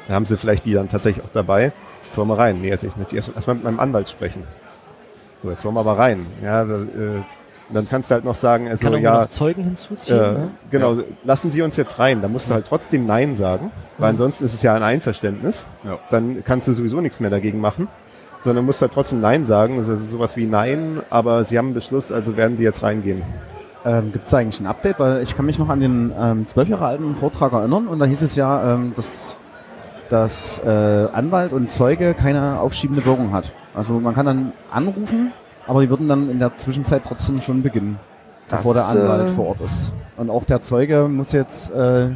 Dann haben sie vielleicht die dann tatsächlich auch dabei. Jetzt wollen wir rein. Nee, jetzt ich möchte erst- erstmal mit meinem Anwalt sprechen. So, jetzt wollen wir aber rein. Ja, da, äh, dann kannst du halt noch sagen, also Kann ja, noch Zeugen hinzuziehen. äh, ne? genau, lassen Sie uns jetzt rein. Da musst du halt trotzdem Nein sagen, weil ansonsten ist es ja ein Einverständnis. Ja. Dann kannst du sowieso nichts mehr dagegen machen. Sondern musst halt trotzdem Nein sagen. Das ist sowas wie Nein, aber Sie haben einen Beschluss, also werden Sie jetzt reingehen. Ähm, Gibt es eigentlich ein Update? Weil ich kann mich noch an den ähm, zwölf Jahre alten Vortrag erinnern und da hieß es ja, ähm, dass, dass äh, Anwalt und Zeuge keine aufschiebende Wirkung hat. Also man kann dann anrufen, aber die würden dann in der Zwischenzeit trotzdem schon beginnen, Das, bevor der Anwalt äh, vor Ort ist. Und auch der Zeuge muss jetzt, äh,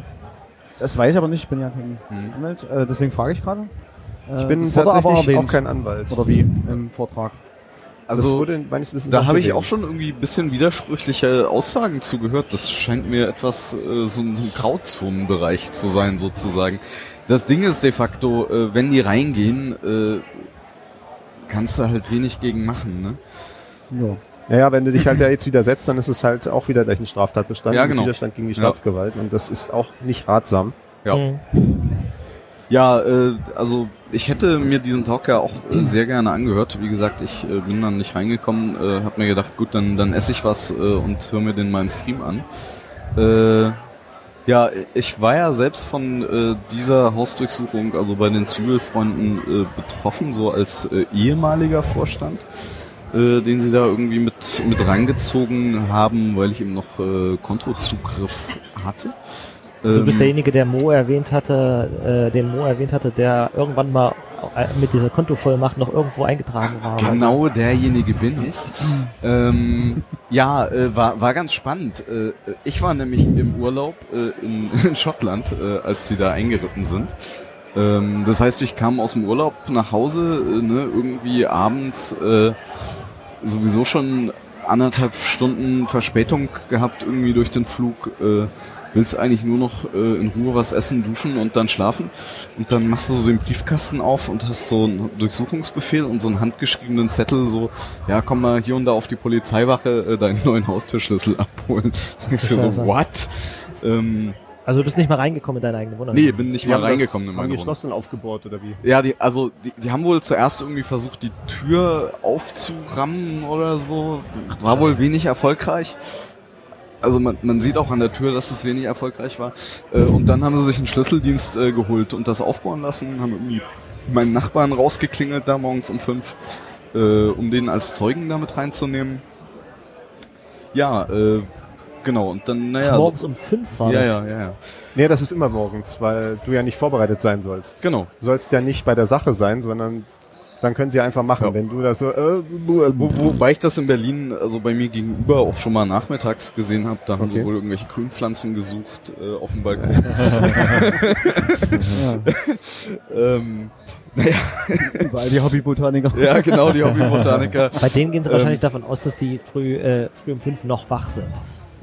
das weiß ich aber nicht, ich bin ja kein Hm. Anwalt, äh, deswegen frage ich gerade. Äh, Ich bin tatsächlich auch kein Anwalt. Oder wie im Vortrag. Also wurde da habe ich auch schon irgendwie ein bisschen widersprüchliche Aussagen zugehört. Das scheint mir etwas äh, so, ein- so ein Grauzonenbereich zu sein, sozusagen. Das Ding ist de facto, äh, wenn die reingehen, äh, kannst du halt wenig gegen machen, ne? Ja. Naja, wenn du dich halt da jetzt widersetzt, dann ist es halt auch wieder gleich ein Straftatbestand. Ja, genau. Widerstand gegen die Ja. Staatsgewalt. Und das ist auch nicht ratsam. Ja. Mhm. Ja, äh, also ich hätte mir diesen Talk ja auch äh, sehr gerne angehört. Wie gesagt, ich äh, bin dann nicht reingekommen, äh, habe mir gedacht, gut, dann, dann esse ich was äh, und höre mir den mal im Stream an. Äh, ja, ich war ja selbst von äh, dieser Hausdurchsuchung, also bei den Zwiebelfreunden, äh, betroffen, so als äh, ehemaliger Vorstand, äh, den sie da irgendwie mit, mit reingezogen haben, weil ich eben noch äh, Kontozugriff hatte. Du bist Ähm, derjenige, der Mo erwähnt hatte, äh, den Mo erwähnt hatte, der irgendwann mal mit dieser Kontovollmacht noch irgendwo eingetragen war. Genau derjenige bin ich. ähm, ja, äh, war, war ganz spannend. Äh, ich war nämlich im Urlaub äh, in, in Schottland, äh, als sie da eingeritten sind. Ähm, das heißt, ich kam aus dem Urlaub nach Hause, äh, ne, irgendwie abends äh, sowieso schon anderthalb Stunden Verspätung gehabt irgendwie durch den Flug. Willst eigentlich nur noch äh, in Ruhe was essen, duschen und dann schlafen. Und dann machst du so den Briefkasten auf und hast so einen Durchsuchungsbefehl und so einen handgeschriebenen Zettel, so, ja, komm mal hier und da auf die Polizeiwache äh, deinen neuen Haustürschlüssel abholen. Ich so, Scheiße. so, what? Ähm, Also du bist nicht mal reingekommen in deine eigene Wohnung. nee, bin nicht Die mal haben reingekommen das, in haben meine die Wohnung. Schloss dann aufgebohrt oder wie? Ja, die, also die, die haben wohl zuerst irgendwie versucht, die Tür aufzurammen oder so. War wohl wenig erfolgreich. Also man, man sieht auch an der Tür, dass es wenig erfolgreich war. Äh, und dann haben sie sich einen Schlüsseldienst äh, geholt und das aufbauen lassen, haben irgendwie meinen Nachbarn rausgeklingelt da morgens um fünf, äh, um den als Zeugen damit reinzunehmen. Ja, äh, genau. Und dann, naja. Ach, morgens um fünf war ja, das. ja, ja, ja. Nee, das ist immer morgens, weil du ja nicht vorbereitet sein sollst. Genau. Du sollst ja nicht bei der Sache sein, sondern dann können sie einfach machen. Ja. Wenn du da so, äh, Wo, wobei ich das in Berlin, also bei mir gegenüber auch schon mal nachmittags gesehen habe, da haben sie Okay. wohl irgendwelche Grünpflanzen gesucht äh, auf dem Balkon. ähm, naja, Überall die Hobbybotaniker. ja, genau, die Hobbybotaniker. Bei denen gehen sie Ähm, wahrscheinlich davon aus, dass die früh, äh, früh um fünf noch wach sind.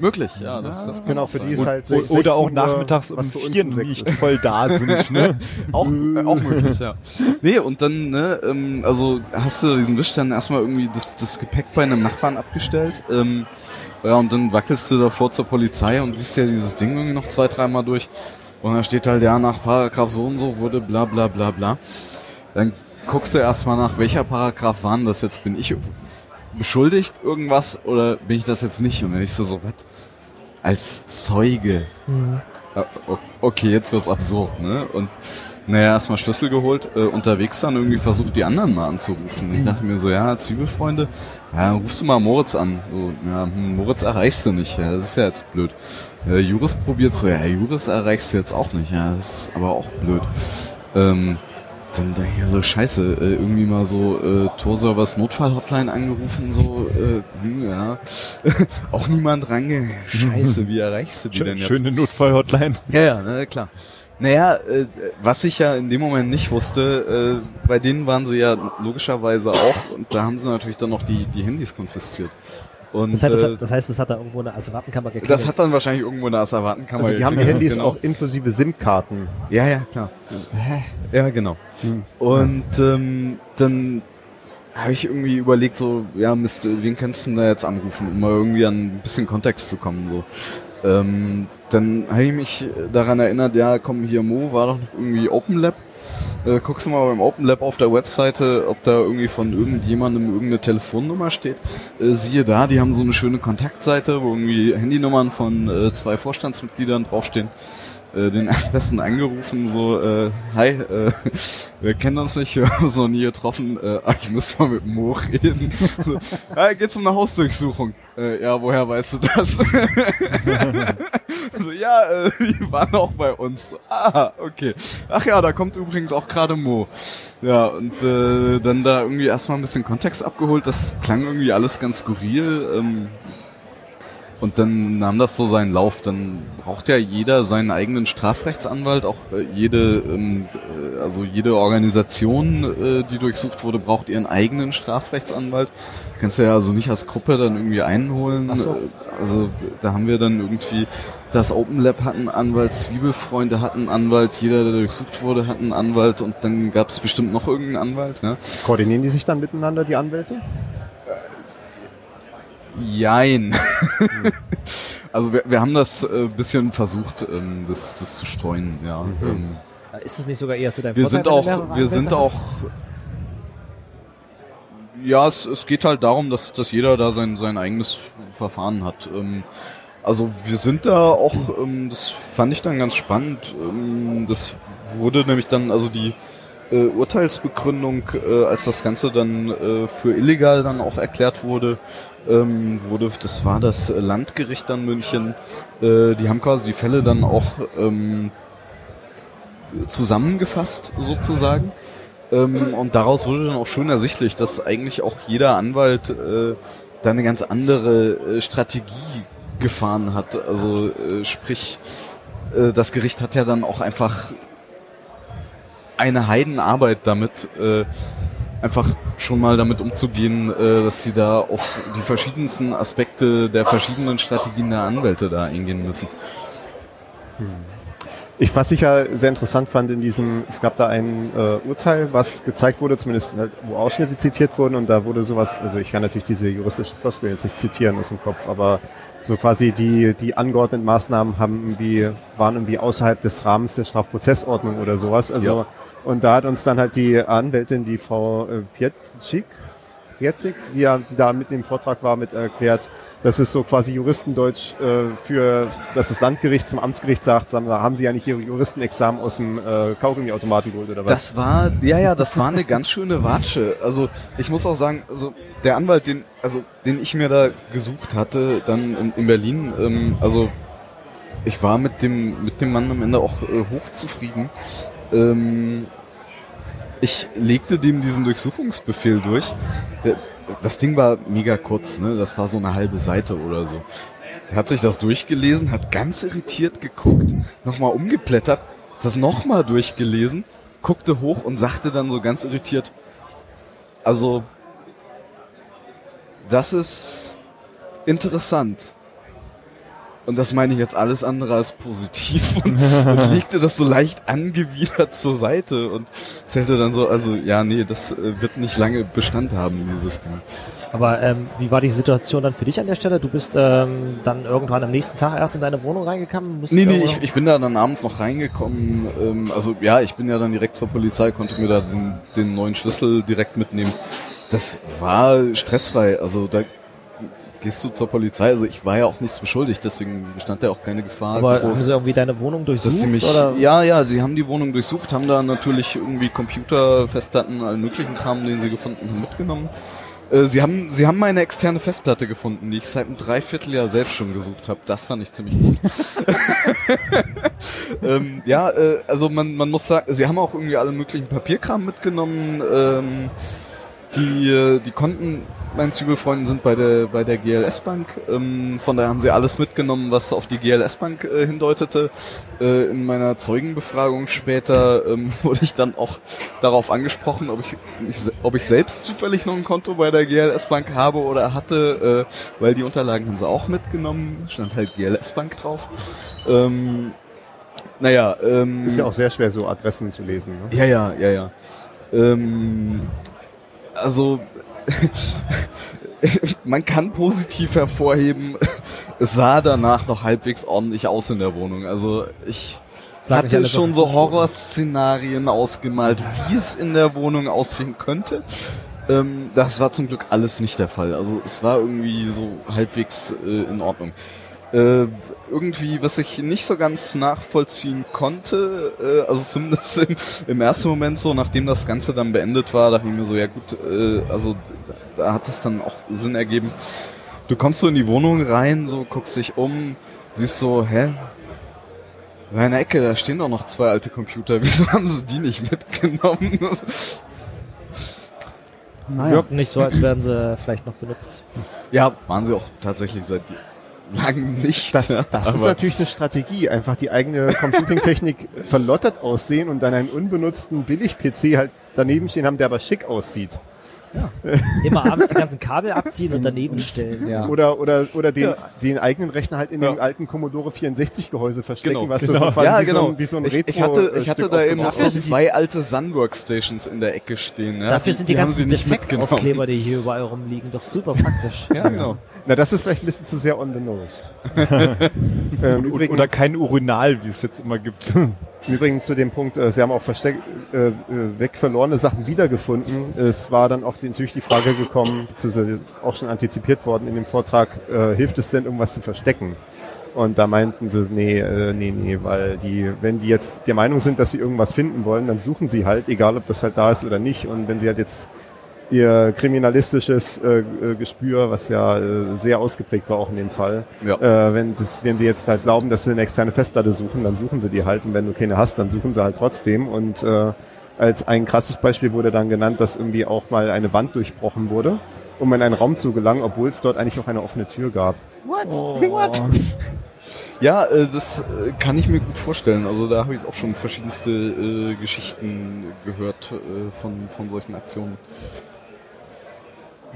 Möglich, ja, das, das kann genau, auch für sein. die ist halt 16 Oder auch nachmittags um was für uns vier nicht ist. voll da sind. Ne? auch, äh, auch möglich, ja. Nee, und dann, ne, ähm, also hast du diesen Wisch dann erstmal irgendwie das, das Gepäck bei einem Nachbarn abgestellt. Ähm, ja, und dann wackelst du davor zur Polizei und liest ja dieses Ding irgendwie noch zwei, dreimal durch. Und da steht halt, ja, nach Paragraph so und so wurde bla bla bla bla. Dann guckst du erstmal nach, welcher Paragraph waren das jetzt? Bin ich beschuldigt irgendwas oder bin ich das jetzt nicht? Und dann ich so, so, was? Als Zeuge. O- Okay, jetzt wird's absurd, ne? Und naja, erstmal Schlüssel geholt, äh, unterwegs dann irgendwie versucht, die anderen mal anzurufen. Ich dachte mir so, ja, Zwiebelfreunde, ja, rufst du mal Moritz an. So, ja, hm, Moritz erreichst du nicht, ja, das ist ja jetzt blöd. Ja, Juris probiert so, ja, Juris erreichst du jetzt auch nicht, ja, das ist aber auch blöd. Ähm, dann da hier so scheiße, äh, irgendwie mal so äh, Tor-Servers Notfall-Hotline angerufen, so, äh, hm, ja, auch niemand range. Scheiße, wie erreichst du die denn jetzt? Schöne Notfall-Hotline. Ja, ja, ne, klar. Naja, äh, was ich ja in dem Moment nicht wusste, äh, bei denen waren sie ja logischerweise auch und da haben sie natürlich dann noch die, die Handys konfisziert. Und Das, heißt, das, äh, hat- das heißt, das hat da irgendwo eine Asservatenkammer geklingelt. das hat dann wahrscheinlich irgendwo in der Asservatenkammer Also die haben die Handys genau. auch inklusive SIM-Karten. Ja, ja, klar. Ja, genau. Und ähm, dann habe ich irgendwie überlegt, so, ja, Mist, wen kannst du denn da jetzt anrufen, um mal irgendwie an ein bisschen Kontext zu kommen, so. Ähm, dann habe ich mich daran erinnert, ja, komm, hier Mo war doch irgendwie Open Lab. Äh, guckst du mal beim Open Lab auf der Webseite, ob da irgendwie von irgendjemandem irgendeine Telefonnummer steht. Äh, siehe da, die haben so eine schöne Kontaktseite, wo irgendwie Handynummern von äh, zwei Vorstandsmitgliedern draufstehen äh, den Erstbesten angerufen, so, äh, hi, äh, wir kennen uns nicht, wir haben uns noch nie getroffen, äh, ich muss mal mit Mo reden. So, ah, geht's um eine Hausdurchsuchung? Äh, ja, woher weißt du das? so, ja, äh, die waren auch bei uns. Ah, okay. Ach ja, da kommt übrigens auch gerade Mo. Ja, und äh, dann da irgendwie erstmal ein bisschen Kontext abgeholt, das klang irgendwie alles ganz skurril. Ähm, und dann nahm das so seinen Lauf. Dann braucht ja jeder seinen eigenen Strafrechtsanwalt. Auch äh, jede, ähm, äh, also jede Organisation, äh, die durchsucht wurde, braucht ihren eigenen Strafrechtsanwalt. Kannst du ja also nicht als Gruppe dann irgendwie einholen. Ach so. Also da haben wir dann irgendwie das Open Lab hat einen Anwalt, Zwiebelfreunde hatten einen Anwalt, jeder, der durchsucht wurde, hat einen Anwalt und dann gab es bestimmt noch irgendeinen Anwalt. Ne? Koordinieren die sich dann miteinander, die Anwälte? Jein. also wir, wir haben das äh, bisschen versucht, ähm, das, das zu streuen, ja. Ähm, Ist es nicht sogar eher zu deinem wir Vorteil, sind auch, wir sind auch, ja, es, es geht halt darum, dass, dass jeder da sein, sein eigenes Verfahren hat. Ähm, also wir sind da auch, ähm, das fand ich dann ganz spannend. Ähm, das wurde nämlich dann, also die äh, Urteilsbegründung, äh, als das Ganze dann äh, für illegal dann auch erklärt wurde, ähm, wurde, das war das Landgericht dann München. Äh, die haben quasi die Fälle dann auch ähm, zusammengefasst sozusagen. Ähm, und daraus wurde dann auch schön ersichtlich, dass eigentlich auch jeder Anwalt äh, da eine ganz andere äh, Strategie gefahren hat. Also äh, sprich, äh, das Gericht hat ja dann auch einfach eine Heidenarbeit damit, äh, einfach schon mal damit umzugehen, äh, dass sie da auf die verschiedensten Aspekte der verschiedenen Strategien der Anwälte da eingehen müssen. Ich, was ich ja sehr interessant fand in diesem, es gab da ein äh, Urteil, was gezeigt wurde, zumindest halt, wo Ausschnitte zitiert wurden und da wurde sowas, also ich kann natürlich diese juristischen Floskeln jetzt nicht zitieren aus dem Kopf, aber so quasi die, die angeordneten Maßnahmen haben irgendwie, waren irgendwie außerhalb des Rahmens der Strafprozessordnung oder sowas. Also Ja. Und da hat uns dann halt die Anwältin, die Frau äh, Pietschik, Pietlik, die ja, die da mit dem Vortrag war, mit erklärt, das ist so quasi Juristendeutsch äh, für, dass das Landgericht zum Amtsgericht sagt, sagen, haben Sie ja nicht Ihre Juristenexamen aus dem äh, Kaugummiautomaten geholt oder was? Das war, ja, ja, das war eine ganz schöne Watsche. Also ich muss auch sagen, also der Anwalt, den, also den ich mir da gesucht hatte, dann in, in Berlin, ähm, also ich war mit dem mit dem Mann am Ende auch äh, hochzufrieden. Ähm, ich legte dem diesen Durchsuchungsbefehl durch. Der, das Ding war mega kurz, ne? Das war so eine halbe Seite oder so. Er hat sich das durchgelesen, hat ganz irritiert geguckt, nochmal umgeblättert, das nochmal durchgelesen, guckte hoch und sagte dann so ganz irritiert, also, das ist interessant. Und das meine ich jetzt alles andere als positiv und, und legte das so leicht angewidert zur Seite und zählte dann so, also ja, nee, das äh, wird nicht lange Bestand haben, dieses Ding. Aber ähm, wie war die Situation dann für dich an der Stelle? Du bist ähm, dann irgendwann am nächsten Tag erst in deine Wohnung reingekommen? Nee, nee, ich, ich bin da dann abends noch reingekommen. Ähm, also ja, ich bin ja dann direkt zur Polizei, konnte mir da den, den neuen Schlüssel direkt mitnehmen. Das war stressfrei. Also da gehst du zur Polizei. Also ich war ja auch nichts beschuldigt, deswegen bestand ja auch keine Gefahr. Aber haben groß, sie irgendwie deine Wohnung durchsucht? dass sie mich, oder? ja, ja, sie haben die Wohnung durchsucht, haben da natürlich irgendwie Computer, Festplatten, allen möglichen Kram, den sie gefunden haben, mitgenommen. Äh, Sie haben, sie haben meine externe Festplatte gefunden, die ich seit einem Dreivierteljahr selbst schon gesucht habe. Das fand ich ziemlich gut. ähm, ja, äh, also man, man muss sagen, sie haben auch irgendwie alle möglichen Papierkram mitgenommen. Ähm, die, äh, die Konten meinen Zwiebelfreunden sind bei der bei der GLS Bank. Ähm, von daher haben sie alles mitgenommen, was auf die GLS Bank äh, hindeutete. Äh, in meiner Zeugenbefragung später ähm, wurde ich dann auch darauf angesprochen, ob ich, ich ob ich selbst zufällig noch ein Konto bei der GLS Bank habe oder hatte, äh, weil die Unterlagen haben sie auch mitgenommen. Stand halt GLS Bank drauf. Ähm, naja, ähm, Ist ja auch sehr schwer, so Adressen zu lesen. Ne? ja, ja, ja, ja. Ähm, also man kann positiv hervorheben, es sah danach noch halbwegs ordentlich aus in der Wohnung. Also ich mich hatte schon so. Horrorszenarien ausgemalt, wie es in der Wohnung aussehen könnte. Ähm, das war zum Glück alles nicht der Fall. Also es war irgendwie so halbwegs äh, in Ordnung. Äh, irgendwie, was ich nicht so ganz nachvollziehen konnte, äh, also zumindest im, im ersten Moment so, nachdem das Ganze dann beendet war, dachte ich mir so, ja gut, äh, also da, da hat das dann auch Sinn ergeben. Du kommst so in die Wohnung rein, so guckst dich um, siehst so, hä? Da in der Ecke, da stehen doch noch zwei alte Computer. Wieso haben sie die nicht mitgenommen? Das- Naja. Wirken nicht so, als wären sie vielleicht noch benutzt. ja, waren sie auch tatsächlich seit langem nicht. Das, ja, das ist natürlich eine Strategie, einfach die eigene Computing-Technik verlottert aussehen und dann einen unbenutzten Billig-PC halt daneben stehen haben, der aber schick aussieht. Immer abends die ganzen Kabel abziehen und daneben stellen. Ja. Oder, oder, oder den, Ja. den eigenen Rechner halt in dem Ja. alten Commodore 64 Gehäuse verstecken, Genau. was Genau. das so quasi ja, wie, genau. so ein, wie so ein ich, Retro ich hatte, ich hatte da eben noch aufgebaut so zwei alte Sun-Workstations in der Ecke stehen. Ja? Dafür sind die, haben ganzen. Defektaufkleber, die hier überall rumliegen, doch super praktisch. Ja, genau. Na, das ist vielleicht ein bisschen zu sehr on the nose. ähm, übrigens, Oder kein Urinal, wie es jetzt immer gibt. übrigens zu dem Punkt, äh, Sie haben auch versteck, äh, äh, weg verlorene Sachen wiedergefunden. Es war dann auch die, natürlich die Frage gekommen, beziehungsweise auch schon antizipiert worden in dem Vortrag, äh, hilft es denn, irgendwas zu verstecken? Und da meinten sie, nee, äh, nee, nee, weil die, wenn die jetzt der Meinung sind, dass sie irgendwas finden wollen, dann suchen sie halt, egal ob das halt da ist oder nicht. Und wenn sie halt jetzt ihr kriminalistisches äh, äh, Gespür, was ja äh, sehr ausgeprägt war auch in dem Fall, Ja. äh, wenn, das, wenn sie jetzt halt glauben, dass sie eine externe Festplatte suchen, dann suchen sie die halt. Und wenn du keine hast, dann suchen sie halt trotzdem. Und äh, als ein krasses Beispiel wurde dann genannt, dass irgendwie auch mal eine Wand durchbrochen wurde, um in einen Raum zu gelangen, obwohl es dort eigentlich auch eine offene Tür gab. What? Ja, äh, das äh, kann ich mir gut vorstellen. Also da habe ich auch schon verschiedenste äh, Geschichten gehört äh, von, von solchen Aktionen.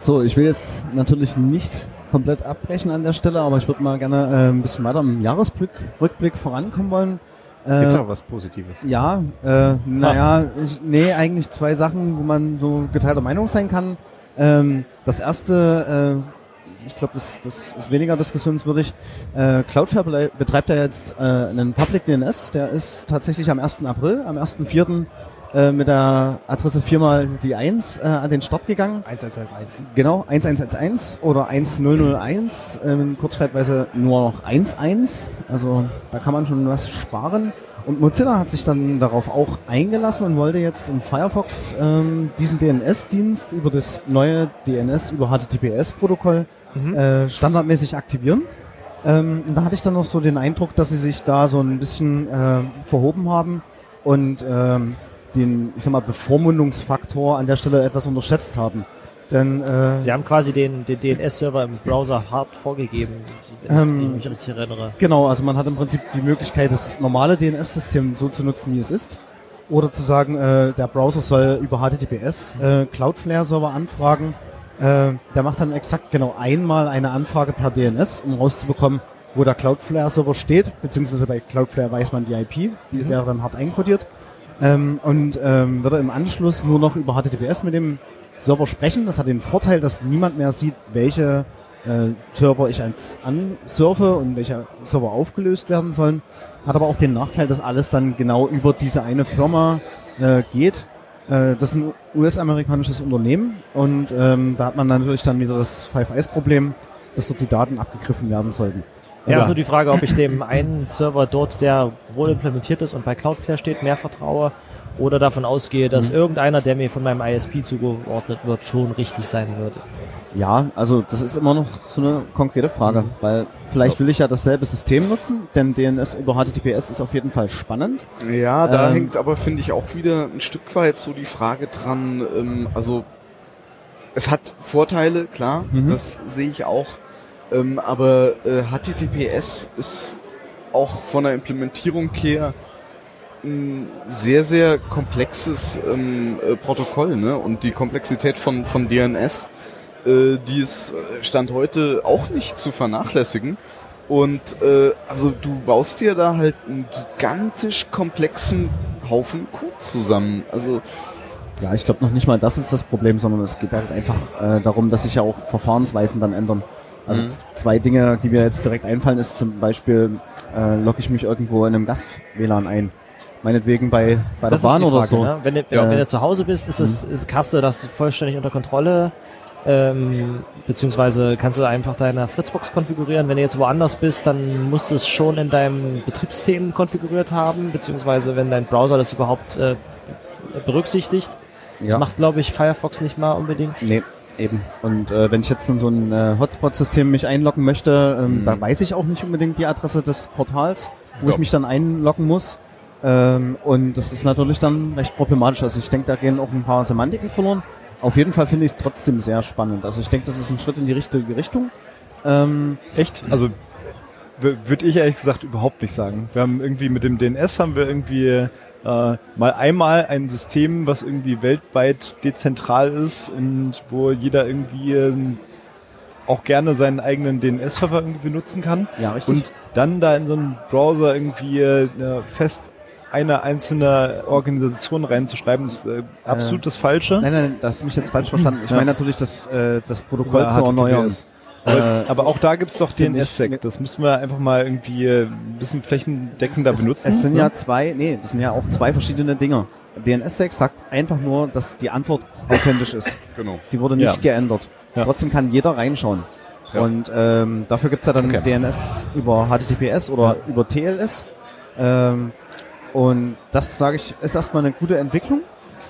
So, ich will jetzt natürlich nicht komplett abbrechen an der Stelle, aber ich würde mal gerne äh, ein bisschen weiter im Jahresrückblick vorankommen wollen. Äh, Jetzt aber was Positives. Ja, äh, naja, ich, nee, eigentlich zwei Sachen, wo man so geteilter Meinung sein kann. Ähm, das erste, äh, ich glaube, das, das ist weniger diskussionswürdig. Äh, Cloudflare betreibt ja jetzt äh, einen Public DNS, der ist tatsächlich am 1. April, am 1.4. Äh, mit der Adresse viermal die 1 äh, an den Start gegangen. 1111. Genau, 1111 oder 1001, ähm, kurzschreibweise nur noch 11. Also da kann man schon was sparen. Und Mozilla hat sich dann darauf auch eingelassen und wollte jetzt im Firefox ähm, diesen DNS-Dienst über das neue DNS über HTTPS-Protokoll äh, standardmäßig aktivieren. Ähm, und da hatte ich dann noch so den Eindruck, dass sie sich da so ein bisschen äh, verhoben haben und ähm, den, ich sag mal, Bevormundungsfaktor an der Stelle etwas unterschätzt haben. Denn äh, Sie haben quasi den, den DNS-Server im Browser hart vorgegeben, wenn Ähm, ich mich richtig erinnere. Genau, also man hat im Prinzip die Möglichkeit, das normale DNS-System so zu nutzen, wie es ist. Oder zu sagen, äh, der Browser soll über HTTPS äh, Cloudflare-Server anfragen. Äh, der macht dann exakt genau einmal eine Anfrage per DNS, um rauszubekommen, wo der Cloudflare-Server steht. Beziehungsweise bei Cloudflare weiß man die IP, die wäre dann hart einkodiert. Ähm, und ähm, würde im Anschluss nur noch über HTTPS mit dem Server sprechen. Das hat den Vorteil, dass niemand mehr sieht, welche äh, Server ich als ansurfe und welche Server aufgelöst werden sollen. Hat aber auch den Nachteil, dass alles dann genau über diese eine Firma äh, geht. Äh, das ist ein US-amerikanisches Unternehmen und ähm, da hat man natürlich dann wieder das Five Eyes-Problem, dass dort die Daten abgegriffen werden sollten. Ja, ist nur die Frage, ob ich dem einen Server dort, der wohl implementiert ist und bei Cloudflare steht, mehr vertraue oder davon ausgehe, dass Mhm. irgendeiner, der mir von meinem ISP zugeordnet wird, schon richtig sein würde. Ja, also das ist immer noch so eine konkrete Frage, weil vielleicht will ich ja dasselbe System nutzen, denn DNS über HTTPS ist auf jeden Fall spannend. Ja, da Ähm, hängt aber, finde ich, auch wieder ein Stück weit so die Frage dran, ähm, also es hat Vorteile, klar, Mhm. das sehe ich auch, ähm, aber äh, HTTPS ist auch von der Implementierung her ein sehr, sehr komplexes ähm, äh, Protokoll, ne? Und die Komplexität von, von DNS, äh, die ist äh, Stand heute auch nicht zu vernachlässigen. Und äh, also du baust dir da halt einen gigantisch komplexen Haufen Code zusammen. Also Ja, ich glaube noch nicht mal, das ist das Problem, sondern es geht halt einfach äh, darum, dass sich ja auch Verfahrensweisen dann ändern. Also Mhm. zwei Dinge, die mir jetzt direkt einfallen, ist zum Beispiel, äh, logge ich mich irgendwo in einem Gast-WLAN ein. Meinetwegen bei, bei der Das Bahn die oder Frage, so. Ne? Wenn, du, Ja. wenn du zu Hause bist, ist es, ist, hast du das vollständig unter Kontrolle. Ähm, beziehungsweise kannst du einfach deine Fritzbox konfigurieren. Wenn du jetzt woanders bist, dann musst du es schon in deinem Betriebssystem konfiguriert haben, beziehungsweise wenn dein Browser das überhaupt äh, berücksichtigt. Das Ja. macht, glaube ich, Firefox nicht mal unbedingt. Nee, eben. Und äh, wenn ich jetzt in so ein äh, Hotspot-System mich einloggen möchte, ähm, Mhm. da weiß ich auch nicht unbedingt die Adresse des Portals, wo Ja. ich mich dann einloggen muss. Ähm, und das ist natürlich dann recht problematisch. Also ich denke, da gehen auch ein paar Semantiken verloren. Auf jeden Fall finde ich es trotzdem sehr spannend. Also ich denke, das ist ein Schritt in die richtige Richtung. Ähm, Echt? Also würde ich ehrlich gesagt überhaupt nicht sagen. Wir haben irgendwie mit dem DNS haben wir irgendwie äh, mal einmal ein System, was irgendwie weltweit dezentral ist und wo jeder irgendwie ähm, auch gerne seinen eigenen DNS-Server irgendwie benutzen kann. ja, richtig. Und dann da in so einen Browser irgendwie äh, fest eine einzelne Organisation reinzuschreiben, ist äh, absolut das Falsche. nein, nein, das hast mich jetzt falsch verstanden. Ich Ja. meine natürlich, das, äh, das Protokoll Über zu erneuern. HTTPS. Aber, Äh, aber auch da gibt's doch DNS-Sec. Das müssen wir einfach mal irgendwie äh, ein bisschen flächendeckender es, benutzen. Es sind ne? ja zwei, nee, das sind ja auch zwei verschiedene Dinge. DNSSEC sagt einfach nur, dass die Antwort authentisch ist. Genau. Die wurde nicht Ja. geändert. Ja. Trotzdem kann jeder reinschauen. Ja. Und ähm, dafür gibt's ja dann Okay. DNS über HTTPS oder über TLS. Ähm, und das, sage ich, ist erstmal eine gute Entwicklung.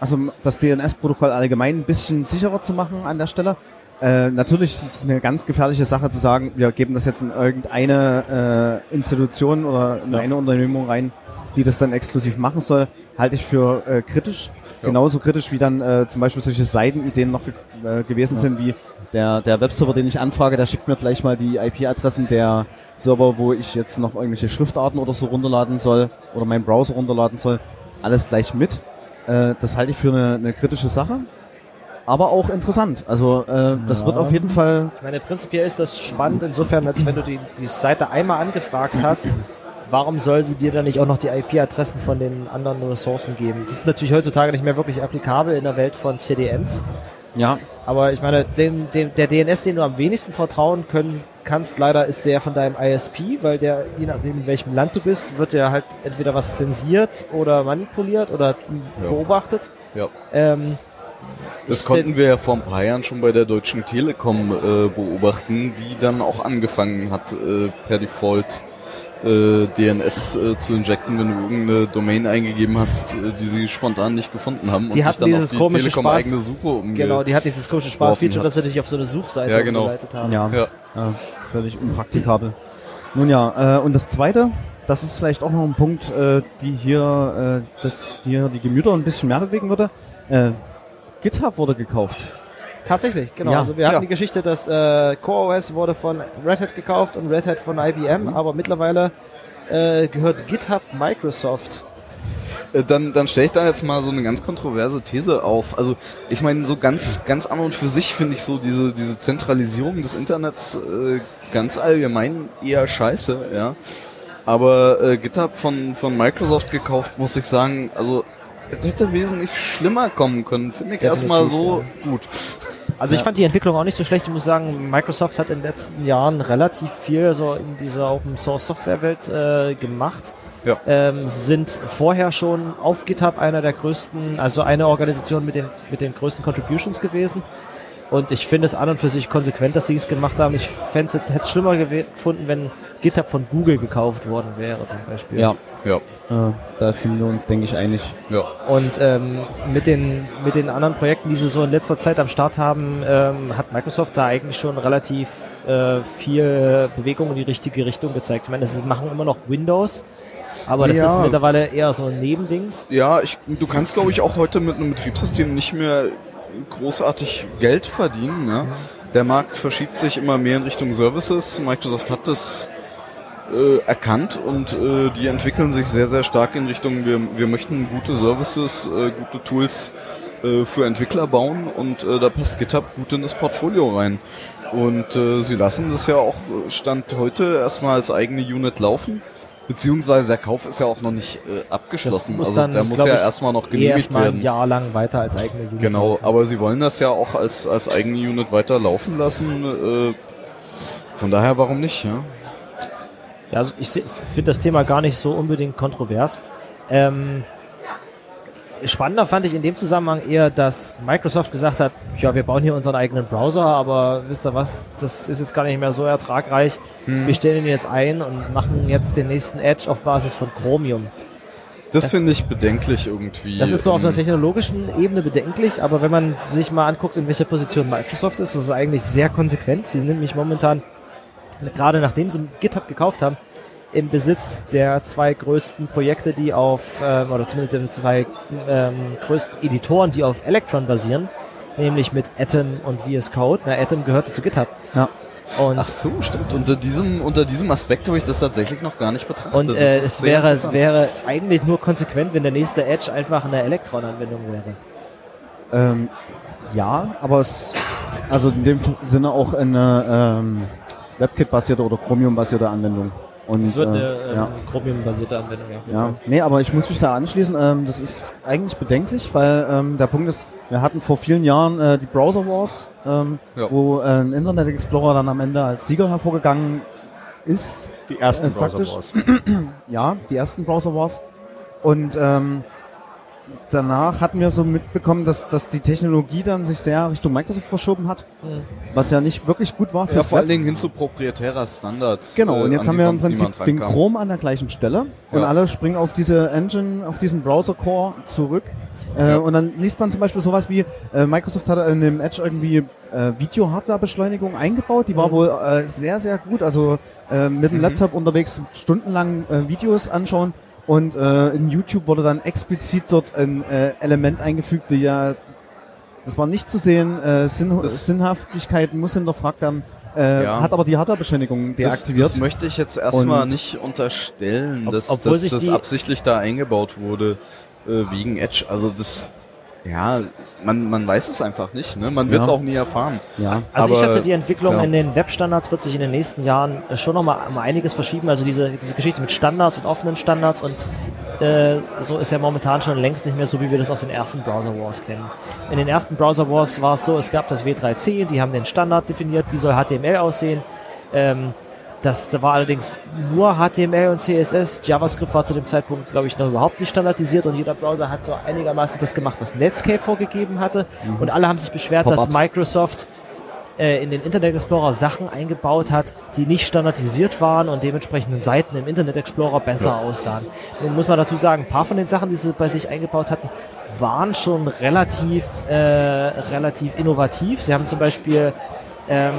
Also das DNS-Protokoll allgemein ein bisschen sicherer zu machen an der Stelle. Äh, natürlich ist es eine ganz gefährliche Sache zu sagen, wir geben das jetzt in irgendeine äh, Institution oder in Ja. eine Unternehmung rein, die das dann exklusiv machen soll, halte ich für äh, kritisch. Ja. Genauso kritisch wie dann äh, zum Beispiel solche Seitenideen noch ge äh, gewesen sind, wie der, der Webserver, den ich anfrage, der schickt mir gleich mal die IP-Adressen der Server, wo ich jetzt noch irgendwelche Schriftarten oder so runterladen soll oder meinen Browser runterladen soll, alles gleich mit. Äh, das halte ich für eine, eine kritische Sache, aber auch interessant. Also äh, das Ja. wird auf jeden Fall Ich meine, prinzipiell ist das spannend insofern, als wenn du die, die Seite einmal angefragt hast, warum soll sie dir dann nicht auch noch die IP-Adressen von den anderen Ressourcen geben? Das ist natürlich heutzutage nicht mehr wirklich applikabel in der Welt von CDNs. ja Aber ich meine, dem, dem, der DNS, den du am wenigsten vertrauen können kannst, leider ist der von deinem ISP, weil der, je nachdem in welchem Land du bist, wird der halt entweder was zensiert oder manipuliert oder Ja. beobachtet. Ja. Ähm, Das konnten wir ja vor ein paar Jahren schon bei der Deutschen Telekom äh, beobachten, die dann auch angefangen hat, äh, per Default äh, DNS äh, zu injecten, wenn du irgendeine Domain eingegeben hast, äh, die sie spontan nicht gefunden haben Die und hatten dann dieses die komische Telekom Spaß- eigene Suche umge Genau, die hat dieses komische Spaß-Feature, hat. dass sie dich auf so eine Suchseite Ja, genau. umgeleitet haben. ja, Ja. ja, völlig unpraktikabel. Nun ja, äh, und das Zweite, das ist vielleicht auch noch ein Punkt, äh, die hier, äh, das, die hier die Gemüter ein bisschen mehr bewegen würde. Äh, GitHub wurde gekauft. Tatsächlich, genau. Ja, also wir hatten ja. die Geschichte, dass äh, CoreOS wurde von Red Hat gekauft und Red Hat von IBM, Mhm. aber mittlerweile äh, gehört GitHub Microsoft. Äh, Dann, dann stelle ich da jetzt mal so eine ganz kontroverse These auf. Also ich meine, so ganz, ganz an und für sich finde ich so diese, diese Zentralisierung des Internets äh, ganz allgemein eher scheiße, ja. Aber äh, GitHub von, von Microsoft gekauft, muss ich sagen, also es hätte wesentlich schlimmer kommen können, finde ich erstmal so gut. Also ich fand die Entwicklung auch nicht so schlecht. Ich muss sagen, Microsoft hat in den letzten Jahren relativ viel so in dieser Open Source Software Welt äh, gemacht. Ja. Ähm, sind vorher schon auf GitHub einer der größten, also eine Organisation mit den mit den größten Contributions gewesen. Und ich finde es an und für sich konsequent, dass sie es gemacht haben. Ich fände es jetzt hätte es schlimmer gefunden, wenn GitHub von Google gekauft worden wäre zum Beispiel. Ja, Ja, äh, da sind wir uns, denke ich, einig. ja. Und ähm, mit, den, mit den anderen Projekten, die sie so in letzter Zeit am Start haben, ähm, hat Microsoft da eigentlich schon relativ äh, viel Bewegung in die richtige Richtung gezeigt. Ich meine, sie machen immer noch Windows, aber das Ja. ist mittlerweile eher so ein Nebendings. Ja, ich, du kannst, glaube ich, auch heute mit einem Betriebssystem nicht mehr großartig Geld verdienen. Ne? Der Markt verschiebt sich immer mehr in Richtung Services. Microsoft hat das äh, erkannt und äh, die entwickeln sich sehr, sehr stark in Richtung, wir, wir möchten gute Services, äh, gute Tools äh, für Entwickler bauen und äh, da passt GitHub gut in das Portfolio rein. Und äh, sie lassen das ja auch äh, Stand heute erstmal als eigene Unit laufen. Beziehungsweise der Kauf ist ja auch noch nicht äh, abgeschlossen. Also dann, der muss ja erstmal noch genehmigt ein werden. Jahr lang weiter als eigene Unit. Genau, laufen. aber sie wollen das ja auch als, als eigene Unit weiter laufen lassen. Äh, von daher, warum nicht? Ja? Ja, also ich finde das Thema gar nicht so unbedingt kontrovers. Ähm, spannender fand ich in dem Zusammenhang eher, dass Microsoft gesagt hat, ja, wir bauen hier unseren eigenen Browser, aber wisst ihr was, das ist jetzt gar nicht mehr so ertragreich. Hm. Wir stellen ihn jetzt ein und machen jetzt den nächsten Edge auf Basis von Chromium. Das, Das- finde ich bedenklich irgendwie. Das ist so auf einer technologischen Ebene bedenklich, aber wenn man sich mal anguckt, in welcher Position Microsoft ist, ist es eigentlich sehr konsequent. Sie sind nämlich momentan, gerade nachdem sie GitHub gekauft haben, im Besitz der zwei größten Projekte, die auf, ähm, oder zumindest der zwei ähm, größten Editoren, die auf Electron basieren, nämlich mit Atom und VS Code. Na, Atom gehörte zu GitHub. Ja. Und Ach so, stimmt. Unter diesem, unter diesem Aspekt habe ich das tatsächlich noch gar nicht betrachtet. Und äh, es wäre, wäre eigentlich nur konsequent, wenn der nächste Edge einfach eine Electron-Anwendung wäre. Ähm, ja, aber es, also in dem Sinne auch eine ähm, WebKit-basierte oder Chromium-basierte Anwendung. Und, Es wird eine äh, ähm, ja. Chromium-basierte Anwendung. Ja, Ja, nee, aber ich muss mich da anschließen. Ähm, das ist eigentlich bedenklich, weil ähm, der Punkt ist, wir hatten vor vielen Jahren äh, die Browser Wars, ähm, Ja. wo äh, ein Internet Explorer dann am Ende als Sieger hervorgegangen ist. Die ersten Äh, Browser faktisch. Wars. Ja, die ersten Browser Wars. Und ähm, danach hatten wir so mitbekommen, dass, dass die Technologie dann sich sehr Richtung Microsoft verschoben hat, Mhm. was ja nicht wirklich gut war Ja, fürs vor allen. Dingen hin zu proprietärer Standards. Genau, und äh, jetzt haben wir im Prinzip niemand den. Chrome an der gleichen Stelle und Ja. alle springen auf diese Engine, auf diesen Browser-Core zurück. Äh, Ja. Und dann liest man zum Beispiel sowas wie, äh, Microsoft hat in dem Edge irgendwie äh, Video-Hardware-Beschleunigung eingebaut. Die war Mhm. wohl äh, sehr, sehr gut. Also äh, mit dem Mhm. Laptop unterwegs stundenlang äh, Videos anschauen. Und äh, in YouTube wurde dann explizit dort ein äh, Element eingefügt, die ja, das war nicht zu sehen, äh, Sinn, Das- Sinnhaftigkeit muss hinterfragt werden, äh, Ja. hat aber die Hardware-Beschleunigung Das, deaktiviert. das möchte ich jetzt erstmal nicht unterstellen, Ob- dass, dass das die- absichtlich da eingebaut wurde äh, wegen Edge. Also das, ja, man, man weiß es einfach nicht. Ne? Man wird es Ja. auch nie erfahren. ja. Also ich Aber, schätze, die Entwicklung klar. in den Webstandards wird sich in den nächsten Jahren äh, schon nochmal um einiges verschieben. Also diese, diese Geschichte mit Standards und offenen Standards und äh, so ist ja momentan schon längst nicht mehr so, wie wir das aus den ersten Browser Wars kennen. In den ersten Browser Wars war es so, es gab das W3C, die haben den Standard definiert, wie soll HTML aussehen. Ähm, das da war allerdings nur HTML und CSS. JavaScript war zu dem Zeitpunkt, glaube ich, noch überhaupt nicht standardisiert und jeder Browser hat so einigermaßen das gemacht, was Netscape vorgegeben hatte. Und alle haben sich beschwert, dass. Microsoft äh, in den Internet Explorer Sachen eingebaut hat, die nicht standardisiert waren und dementsprechend Seiten im Internet Explorer besser aussahen. Nun muss man dazu sagen, ein paar von den Sachen, die sie bei sich eingebaut hatten, waren schon relativ, äh, relativ innovativ. Sie haben zum Beispiel ähm,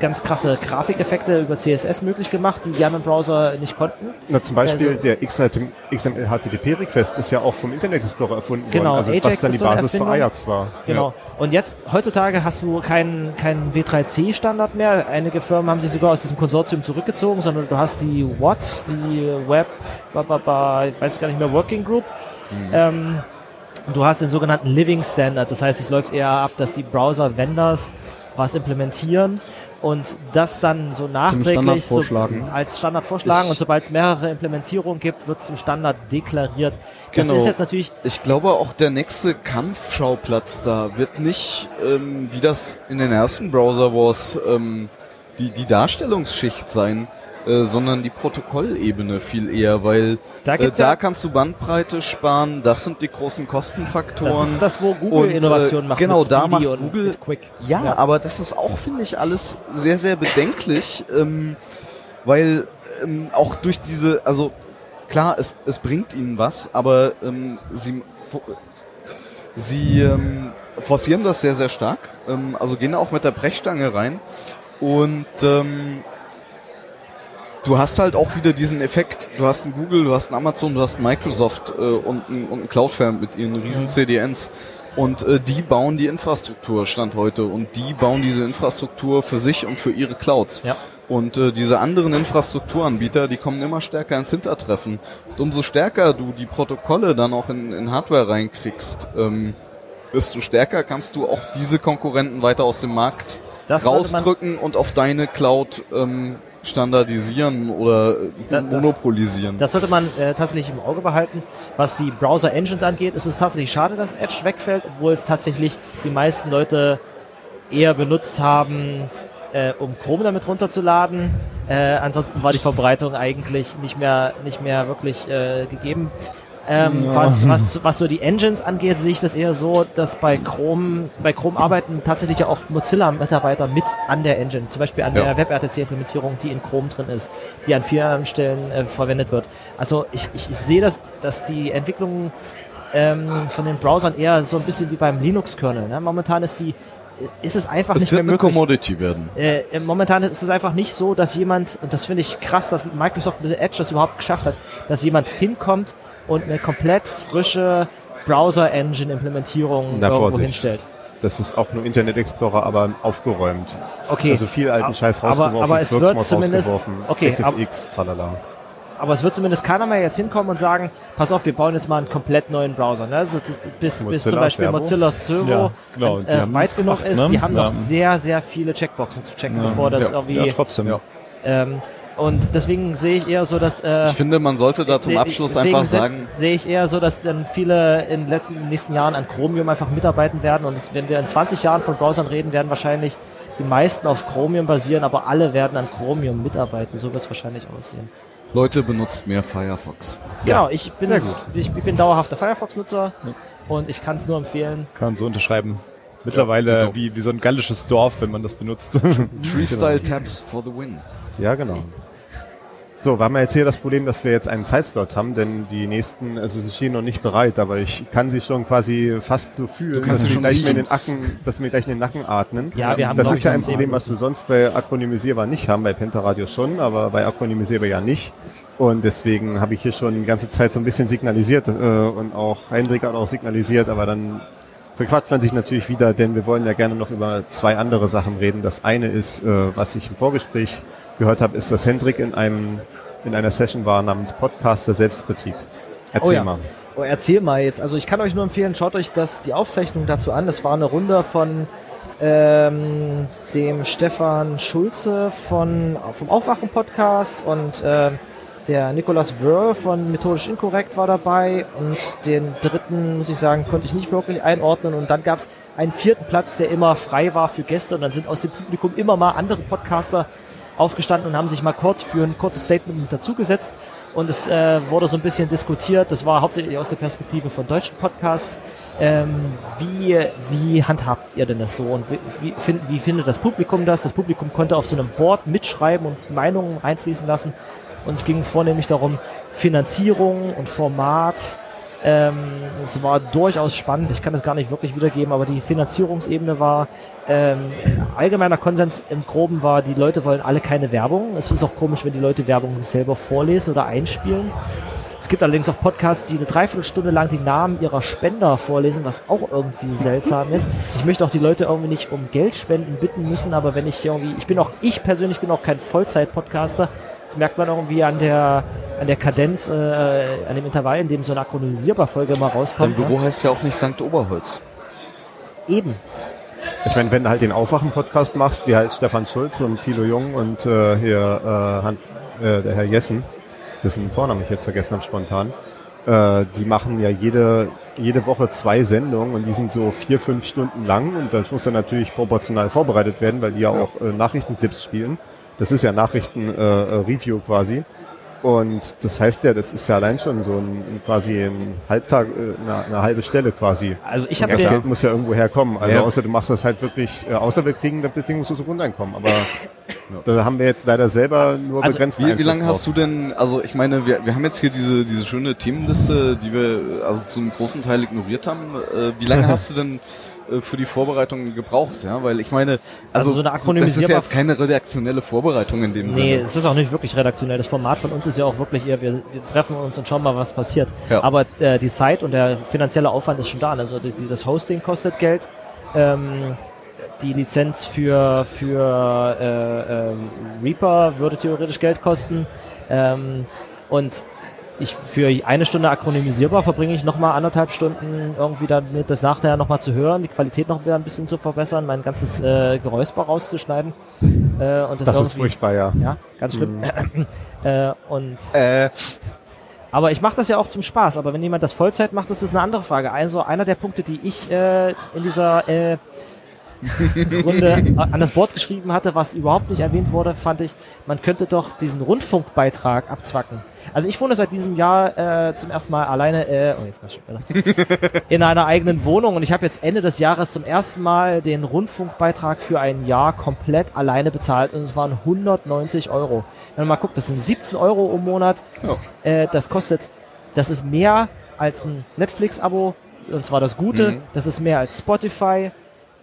ganz krasse Grafikeffekte über CSS möglich gemacht, die die anderen Browser nicht konnten. Na, zum Beispiel Also- der XML-HTTP-Request ist ja auch vom Internet Explorer erfunden Genau, worden, also Ajax was dann die so Basis für Erfindung. Ajax war. Genau. Und jetzt, heutzutage hast du keinen keinen W3C-Standard mehr. Einige Firmen haben sich sogar aus diesem Konsortium zurückgezogen, sondern du hast die WAT, die Web, ich weiß gar nicht mehr, Working Group. Ähm, und du hast den sogenannten Living Standard. Das heißt, es läuft eher ab, dass die Browser-Vendors was implementieren und das dann so Standard nachträglich so vorschlagen. als Standard vorschlagen Ich- und sobald es mehrere Implementierungen gibt, wird es zum Standard deklariert. Das Genau. ist jetzt natürlich Ich glaube auch der nächste Kampfschauplatz da wird nicht, ähm, wie das in den ersten Browser Wars, ähm, die, die Darstellungsschicht sein, äh, sondern die Protokollebene viel eher, weil Da äh, da ja- kannst du Bandbreite sparen, das sind die großen Kostenfaktoren. Das ist das, wo Und, Google äh, Innovationen macht. genau, da macht und Google- Quick. Ja, aber das ist auch, finde ich, alles sehr, sehr bedenklich, ähm, weil ähm, auch durch diese, also klar, es, es bringt ihnen was, aber ähm, sie, sie ähm, forcieren das sehr, sehr stark, ähm, also gehen auch mit der Brechstange rein und ähm, du hast halt auch wieder diesen Effekt, du hast einen Google, du hast einen Amazon, du hast einen Microsoft äh, und einen, und einen Cloudflare mit ihren riesen Mhm. CDNs und äh, die bauen die Infrastruktur Stand heute und die bauen diese Infrastruktur für sich und für ihre Clouds. Ja. Und äh, diese anderen Infrastrukturanbieter, die kommen immer stärker ins Hintertreffen. Und umso stärker du die Protokolle dann auch in, in Hardware reinkriegst, ähm, desto stärker kannst du auch diese Konkurrenten weiter aus dem Markt Das rausdrücken und auf deine Cloud ähm, standardisieren oder Da- das- monopolisieren. Das sollte man äh, tatsächlich im Auge behalten. Was die Browser-Engines angeht, ist es tatsächlich schade, dass Edge wegfällt, obwohl es tatsächlich die meisten Leute eher benutzt haben, äh, um Chrome damit runterzuladen. Äh, ansonsten war die Verbreitung eigentlich nicht mehr, nicht mehr wirklich äh, gegeben. Ähm, was, was, was so die Engines angeht, sehe ich das eher so, dass bei Chrome, bei Chrome arbeiten tatsächlich ja auch Mozilla-Mitarbeiter mit an der Engine, zum Beispiel an Ja. der WebRTC-Implementierung, die in Chrome drin ist, die an vielen anderen Stellen äh, verwendet wird. Also ich, ich, ich sehe das, dass die Entwicklung ähm, von den Browsern eher so ein bisschen wie beim Linux-Kernel. Ne? Momentan ist die ist es einfach Es nicht wird mehr eine möglich. Commodity werden. Äh, momentan ist es einfach nicht so, dass jemand, und das finde ich krass, dass Microsoft mit Edge das überhaupt geschafft hat, dass jemand hinkommt und eine komplett frische Browser-Engine-Implementierung irgendwo hinstellt. Das ist auch nur Internet Explorer, aber aufgeräumt. Okay, Also viel alten Scheiß aber- rausgeworfen, aber es wird zumindest- rausgeworfen, okay, ActiveX, tralala. Aber es wird zumindest keiner mehr jetzt hinkommen und sagen, pass auf, wir bauen jetzt mal einen komplett neuen Browser. Ne? Also, das- bis, bis zum Beispiel Servo? Mozilla Servo Ja, genau, äh, weit genug gemacht, ist, ne? die haben Ja. noch sehr, sehr viele Checkboxen zu checken, bevor das Ja, irgendwie... Ja, trotzdem. Ja. ähm, und deswegen sehe ich eher so, dass... Äh, Ich finde, man sollte da zum Nee, Abschluss einfach sagen, Sehe ich eher so, dass dann viele in den letzten, in den nächsten Jahren an Chromium einfach mitarbeiten werden. Und wenn wir in 20 Jahren von Browsern reden, werden wahrscheinlich die meisten auf Chromium basieren, aber alle werden an Chromium mitarbeiten. So wird es wahrscheinlich aussehen. Leute, benutzt mehr Firefox. Genau, ich bin, Sehr gut. ich, ich bin dauerhafter Firefox-Nutzer und ich kann es nur empfehlen. Kann man so unterschreiben. Mittlerweile Ja, wie, wie so ein gallisches Dorf, wenn man das benutzt. Tree-Style-Tabs for the win. Ja, genau. So, wir haben ja jetzt hier das Problem, dass wir jetzt einen Zeitslot haben, denn die nächsten, also sie stehen noch nicht bereit, aber ich kann sie schon quasi fast so fühlen, dass sie gleich mir in den. Nacken, dass mir gleich in den Nacken atmen. Ja, wir haben, das ist ja ein Problem, was wir sonst bei Akronymisierbar nicht haben, bei Pentaradio schon, aber bei Akronymisierbar ja nicht. Und deswegen habe ich hier schon die ganze Zeit so ein bisschen signalisiert äh, und auch Hendrik hat auch signalisiert, aber dann verquatscht man sich natürlich wieder, denn wir wollen ja gerne noch über zwei andere Sachen reden. Das eine ist, äh, was ich im Vorgespräch gehört habe, ist, dass Hendrik in einem in einer Session war namens Podcast der Selbstkritik. Erzähl Oh ja. mal. Oh, erzähl mal jetzt. Also ich kann euch nur empfehlen, schaut euch das, die Aufzeichnung dazu an. Das war eine Runde von ähm, dem Stefan Schulze von, vom Aufwachen-Podcast und ähm, der Nikolas Wörl von Methodisch Inkorrekt war dabei und den dritten, muss ich sagen, konnte ich nicht wirklich einordnen. Und dann gab es einen vierten Platz, der immer frei war für Gäste und dann sind aus dem Publikum immer mal andere Podcaster aufgestanden und haben sich mal kurz für ein kurzes Statement mit dazugesetzt. Und es äh, wurde so ein bisschen diskutiert. Das war hauptsächlich aus der Perspektive von deutschen Podcasts. Ähm, wie, wie handhabt ihr denn das so? Und wie, wie, find, wie findet das Publikum das? Das Publikum konnte auf so einem Board mitschreiben und Meinungen reinfließen lassen. Und es ging vornehmlich darum, Finanzierung und Format. Ähm, es war durchaus spannend. Ich kann das gar nicht wirklich wiedergeben, aber die Finanzierungsebene war ähm, allgemeiner Konsens im Groben war, die Leute wollen alle keine Werbung. Es ist auch komisch, wenn die Leute Werbung selber vorlesen oder einspielen. Es gibt allerdings auch Podcasts, die eine Dreiviertelstunde lang die Namen ihrer Spender vorlesen, was auch irgendwie seltsam ist. Ich möchte auch die Leute irgendwie nicht um Geldspenden bitten müssen, aber wenn ich irgendwie, ich bin auch, ich persönlich bin auch kein Vollzeit-Podcaster. Das merkt man irgendwie an der, an der Kadenz, äh, an dem Intervall, in dem so eine akronisierbar Folge immer Dein rauskommt. Büro heißt ja auch nicht St. Oberholz. Ne? Eben. Ich meine, wenn du halt den Aufwachen-Podcast machst, wie halt Stefan Schulz und Thilo Jung und äh, hier äh, Han, äh, der Herr Jessen, dessen Vornamen ich jetzt vergessen habe spontan, äh, die machen ja jede, jede Woche zwei Sendungen und die sind so vier, fünf Stunden lang und das muss dann natürlich proportional vorbereitet werden, weil die ja, auch äh, Nachrichtenclips spielen. Das ist ja Nachrichten-Review quasi. Und das heißt ja, das ist ja allein schon so ein quasi ein Halbtag, äh, eine, eine halbe Stelle quasi. Also ich habe das Geld muss ja irgendwo herkommen. Also Ja. außer du machst das halt wirklich, äh, außer wir kriegen das bedingungslose Grundeinkommen. Aber da haben wir jetzt leider selber nur Also, begrenzt Wie, wie lange hast du denn, also ich meine, wir, wir haben jetzt hier diese, diese schöne Themenliste, die wir also zum großen Teil ignoriert haben. Äh, wie lange hast du denn äh, für die Vorbereitung gebraucht? Ja, weil ich meine, also, Also so eine das ist ja jetzt keine redaktionelle Vorbereitung in dem Nee, Sinne. es ist auch nicht wirklich redaktionell. Das Format von uns ist ja auch wirklich eher, wir, wir treffen uns und schauen mal, was passiert. Ja. Aber äh, die Zeit und der finanzielle Aufwand ist schon da. Also das, die- das Hosting kostet Geld. Ähm, die Lizenz für, für äh, ähm, Reaper würde theoretisch Geld kosten. Ähm, und ich für eine Stunde akronymisierbar verbringe ich nochmal anderthalb Stunden irgendwie damit, das nachher nochmal zu hören, die Qualität noch wieder ein bisschen zu verbessern, mein ganzes äh, Geräusper rauszuschneiden. Äh, und das, Das ist furchtbar, ja. ja, ganz schlimm. äh, und Äh, aber ich mache das ja auch zum Spaß. Aber wenn jemand das Vollzeit macht, ist das eine andere Frage. Also einer der Punkte, die ich äh, in dieser äh, Runde an das Board geschrieben hatte, was überhaupt nicht erwähnt wurde, fand ich, man könnte doch diesen Rundfunkbeitrag abzwacken. Also ich wohne seit diesem Jahr äh, zum ersten Mal alleine äh, oh, jetzt mal in einer eigenen Wohnung und ich habe jetzt Ende des Jahres zum ersten Mal den Rundfunkbeitrag für ein Jahr komplett alleine bezahlt und es waren 190 Euro. Wenn man mal guckt, das sind 17 Euro im Monat. Äh, das kostet, das ist mehr als ein Netflix-Abo und zwar das Gute. Mhm. Das ist mehr als Spotify.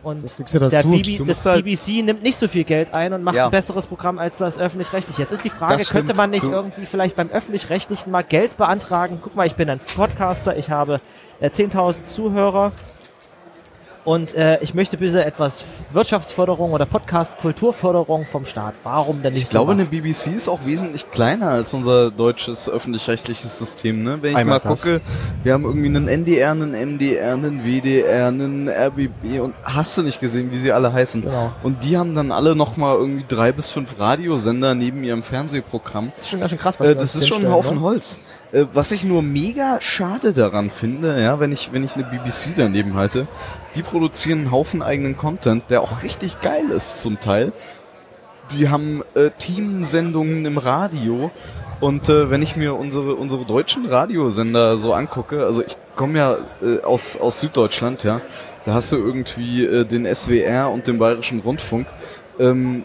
Und du der dazu. BB, das halt- BBC nimmt nicht so viel Geld ein und macht Ja. ein besseres Programm als das öffentlich-rechtliche. Jetzt ist die Frage, Das könnte stimmt. man nicht Du- irgendwie vielleicht beim öffentlich-rechtlichen mal Geld beantragen? Guck mal, ich bin ein Podcaster, ich habe äh, 10.000 Zuhörer und äh, ich möchte bitte etwas Wirtschaftsförderung oder Podcast-Kulturförderung vom Staat. Warum denn nicht Ich glaube, sowas? eine BBC ist auch wesentlich kleiner als unser deutsches öffentlich-rechtliches System. Ne? Wenn ich Einmal mal das. gucke, wir haben irgendwie einen NDR, einen MDR, einen WDR, einen RBB und hast du nicht gesehen, wie sie alle heißen. Genau. Und die haben dann alle nochmal irgendwie drei bis fünf Radiosender neben ihrem Fernsehprogramm. Das ist schon ganz schön krass, was Äh, das ist schon ein Haufen ne? Holz. Äh, was ich nur mega schade daran finde, ja, wenn ich, wenn ich eine BBC daneben halte, die produzieren einen Haufen eigenen Content, der auch richtig geil ist zum Teil. Die haben äh, Teamsendungen im Radio. Und äh, wenn ich mir unsere, unsere deutschen Radiosender so angucke, also ich komme ja äh, aus, aus Süddeutschland, ja, da hast du irgendwie äh, den SWR und den Bayerischen Rundfunk. Ähm,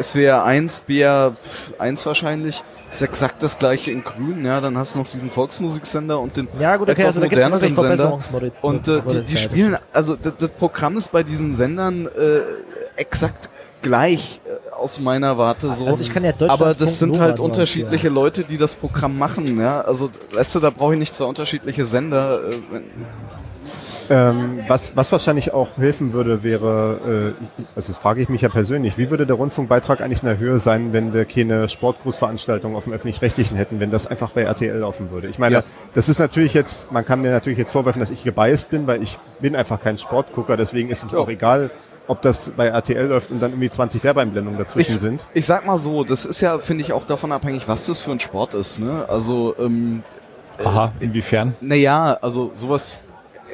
SWR 1, BR 1 wahrscheinlich, ist exakt das gleiche in grün, ja, dann hast du noch diesen Volksmusiksender und den Ja, gut, okay, etwas also gibt es moderneren Sender. Und äh, die, die spielen, also das, das Programm ist bei diesen Sendern äh, exakt gleich äh, aus meiner Warte so. Also ich kann ja Deutschland aber das sind halt unterschiedliche Leute, die das Programm machen, ja. Also weißt du, da brauche ich nicht zwei unterschiedliche Sender. Äh, wenn- Ähm, was, was wahrscheinlich auch helfen würde, wäre, äh, also das frage ich mich ja persönlich, wie würde der Rundfunkbeitrag eigentlich in der Höhe sein, wenn wir keine Sportgroßveranstaltung auf dem Öffentlich-Rechtlichen hätten, wenn das einfach bei RTL laufen würde? Ich meine, Ja. das ist natürlich jetzt, man kann mir natürlich jetzt vorwerfen, dass ich gebiased bin, weil ich bin einfach kein Sportgucker, deswegen ist es mir auch egal, ob das bei RTL läuft und dann irgendwie 20 Werbeeinblendungen dazwischen ich, sind. ich sag mal so, das ist ja, finde ich, auch davon abhängig, was das für ein Sport ist, ne? Also, ähm, Aha, inwiefern? naja, also sowas.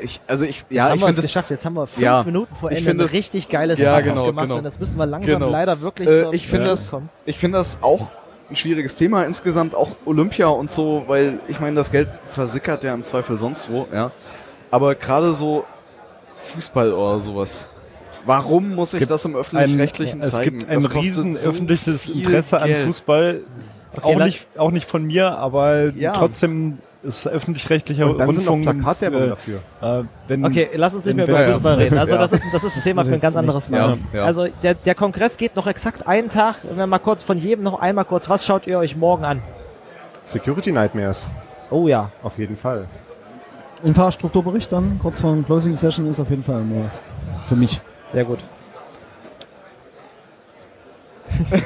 Ich, also ich, Jetzt ja, haben ich wir es finde das geschafft. Jetzt haben wir fünf Ja. Minuten vor Ich Ende finde ein es- richtig geiles Ja, Fass genau, aufgemacht genau. und das müssen wir langsam Genau. leider wirklich Äh, ich finde das, ich finde das auch ein schwieriges Thema insgesamt, auch Olympia und so, weil ich meine, das Geld versickert ja im Zweifel sonst wo, ja. Aber gerade so Fußball oder sowas. Warum muss ich das im öffentlich-rechtlichen es zeigen? gibt ein Das riesen so öffentliches Interesse an Geld. Fußball. Okay, auch nicht, auch nicht von mir, aber Ja. trotzdem ist öffentlich-rechtlicher Und dann sind noch äh, dafür. äh, wenn, Okay, lass uns nicht mehr über Fußball reden. Also das ist, das ist ein Thema für ein ganz anderes Mal. Ja, ja. Also der, der Kongress geht noch exakt einen Tag. Wenn wir mal kurz von jedem noch einmal kurz, was schaut ihr euch morgen an? Security Nightmares, Oh ja. auf jeden Fall. Infrastrukturbericht dann, kurz vor dem Closing Session, ist auf jeden Fall was. Für mich. Sehr gut.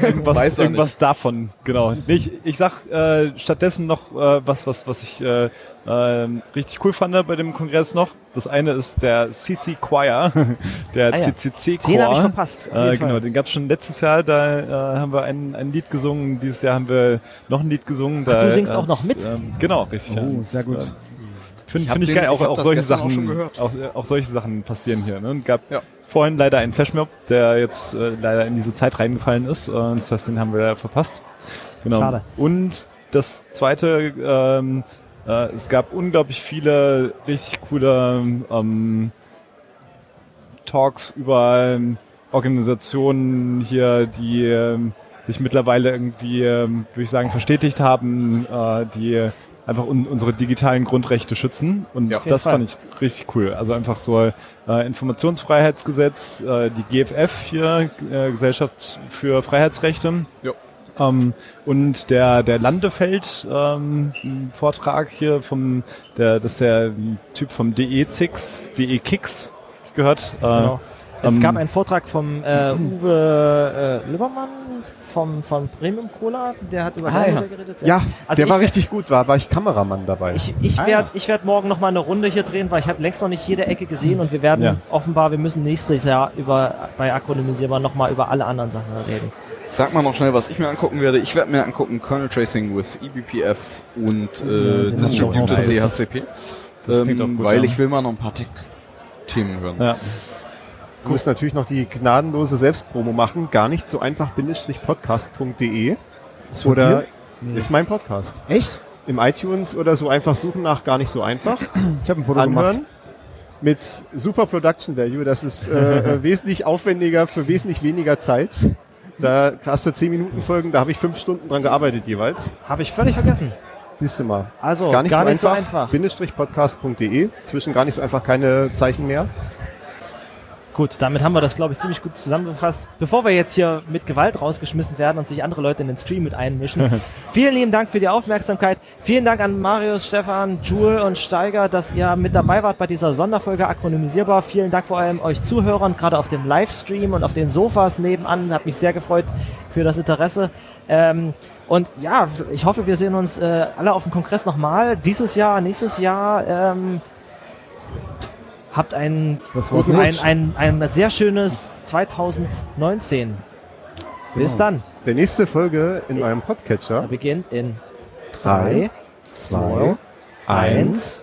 Irgendwas, Weiß irgendwas davon, genau. Nee, ich, ich sag äh, stattdessen noch äh, was, was, was ich äh, ähm, richtig cool fand bei dem Kongress noch. Das eine ist der CC Choir, der Ah ja. CCC Chor. Den habe ich verpasst. Äh, genau, den gab's schon letztes Jahr, da äh, haben wir ein, ein Lied gesungen, dieses Jahr haben wir noch ein Lied gesungen. Ach, Da, du singst äh, auch noch mit? Ähm, genau, richtig. Oh, ja. sehr gut. Äh, Finde Ich find ich den- geil, auch, auch solche Sachen, schon gehört. Auch, auch solche Sachen passieren hier. Ne? Und gab Ja. Vorhin leider einen Flashmob, der jetzt äh, leider in diese Zeit reingefallen ist. Äh, das heißt, den haben wir verpasst. Genau. Schade. Und das zweite, ähm, äh, es gab unglaublich viele richtig coole ähm, Talks über Organisationen hier, die ähm, sich mittlerweile irgendwie, ähm, würde ich sagen, verstetigt haben, äh, die einfach un unsere digitalen Grundrechte schützen. Und Ja. Das fand ich richtig cool. Also einfach so äh, Informationsfreiheitsgesetz, äh, die GFF hier, äh, Gesellschaft für Freiheitsrechte. Ja. Ähm, und der, der Landefeld ähm, Vortrag hier vom, der, das ist der Typ vom DE6, DE-Kicks gehört. Äh, Genau. Es ähm, gab einen Vortrag vom äh, Uwe äh, Lübbermann vom, von Premium Cola, der hat über Ah, seine ja. Geredet. Ja, Also der war richtig gut, war, war ich Kameramann dabei. Ich, ich Ah, werde ich werd morgen noch mal eine Runde hier drehen, weil ich habe längst noch nicht jede Ecke gesehen und wir werden Ja. offenbar, wir müssen nächstes Jahr über bei Akronymisierbar noch mal über alle anderen Sachen reden. Sag mal noch schnell, was ich mir angucken werde. Ich werde mir angucken Kernel Tracing with eBPF und äh, den Distributed DHCP. Das klingt Ähm, auch gut, weil ja. ich will mal noch ein paar Tech-Themen hören. Ja. Wir müssen natürlich noch die gnadenlose Selbstpromo machen. Gar nicht so einfach podcast.de von oder dir? ist mein Podcast. Echt? Im iTunes oder so einfach suchen nach gar nicht so einfach. Ich habe ein Foto Anhören. gemacht. Mit super Production Value. Das ist äh, äh, wesentlich aufwendiger für wesentlich weniger Zeit. Da hast du 10 Minuten Folgen, da habe ich fünf Stunden dran gearbeitet jeweils. Habe ich völlig vergessen. Siehst du mal. Also, gar nicht, gar so, nicht so einfach. einfach. Bindestrich podcast.de. Zwischen gar nicht so einfach keine Zeichen mehr. Gut, damit haben wir das, glaube ich, ziemlich gut zusammengefasst. Bevor wir jetzt hier mit Gewalt rausgeschmissen werden und sich andere Leute in den Stream mit einmischen, vielen lieben Dank für die Aufmerksamkeit. Vielen Dank an Marius, Stefan, Jule und Steiger, dass ihr mit dabei wart bei dieser Sonderfolge Akronymisierbar. Vielen Dank vor allem euch Zuhörern, gerade auf dem Livestream und auf den Sofas nebenan. Hat mich sehr gefreut für das Interesse. Ähm, und ja, ich hoffe, wir sehen uns äh, alle auf dem Kongress nochmal. Dieses Jahr, nächstes Jahr. Ähm, habt ein, war's ein, ein, ein sehr schönes 2019. Bis Genau. dann. Der nächste Folge in eurem Er Podcatcher. beginnt in Drei, 3, zwei, eins.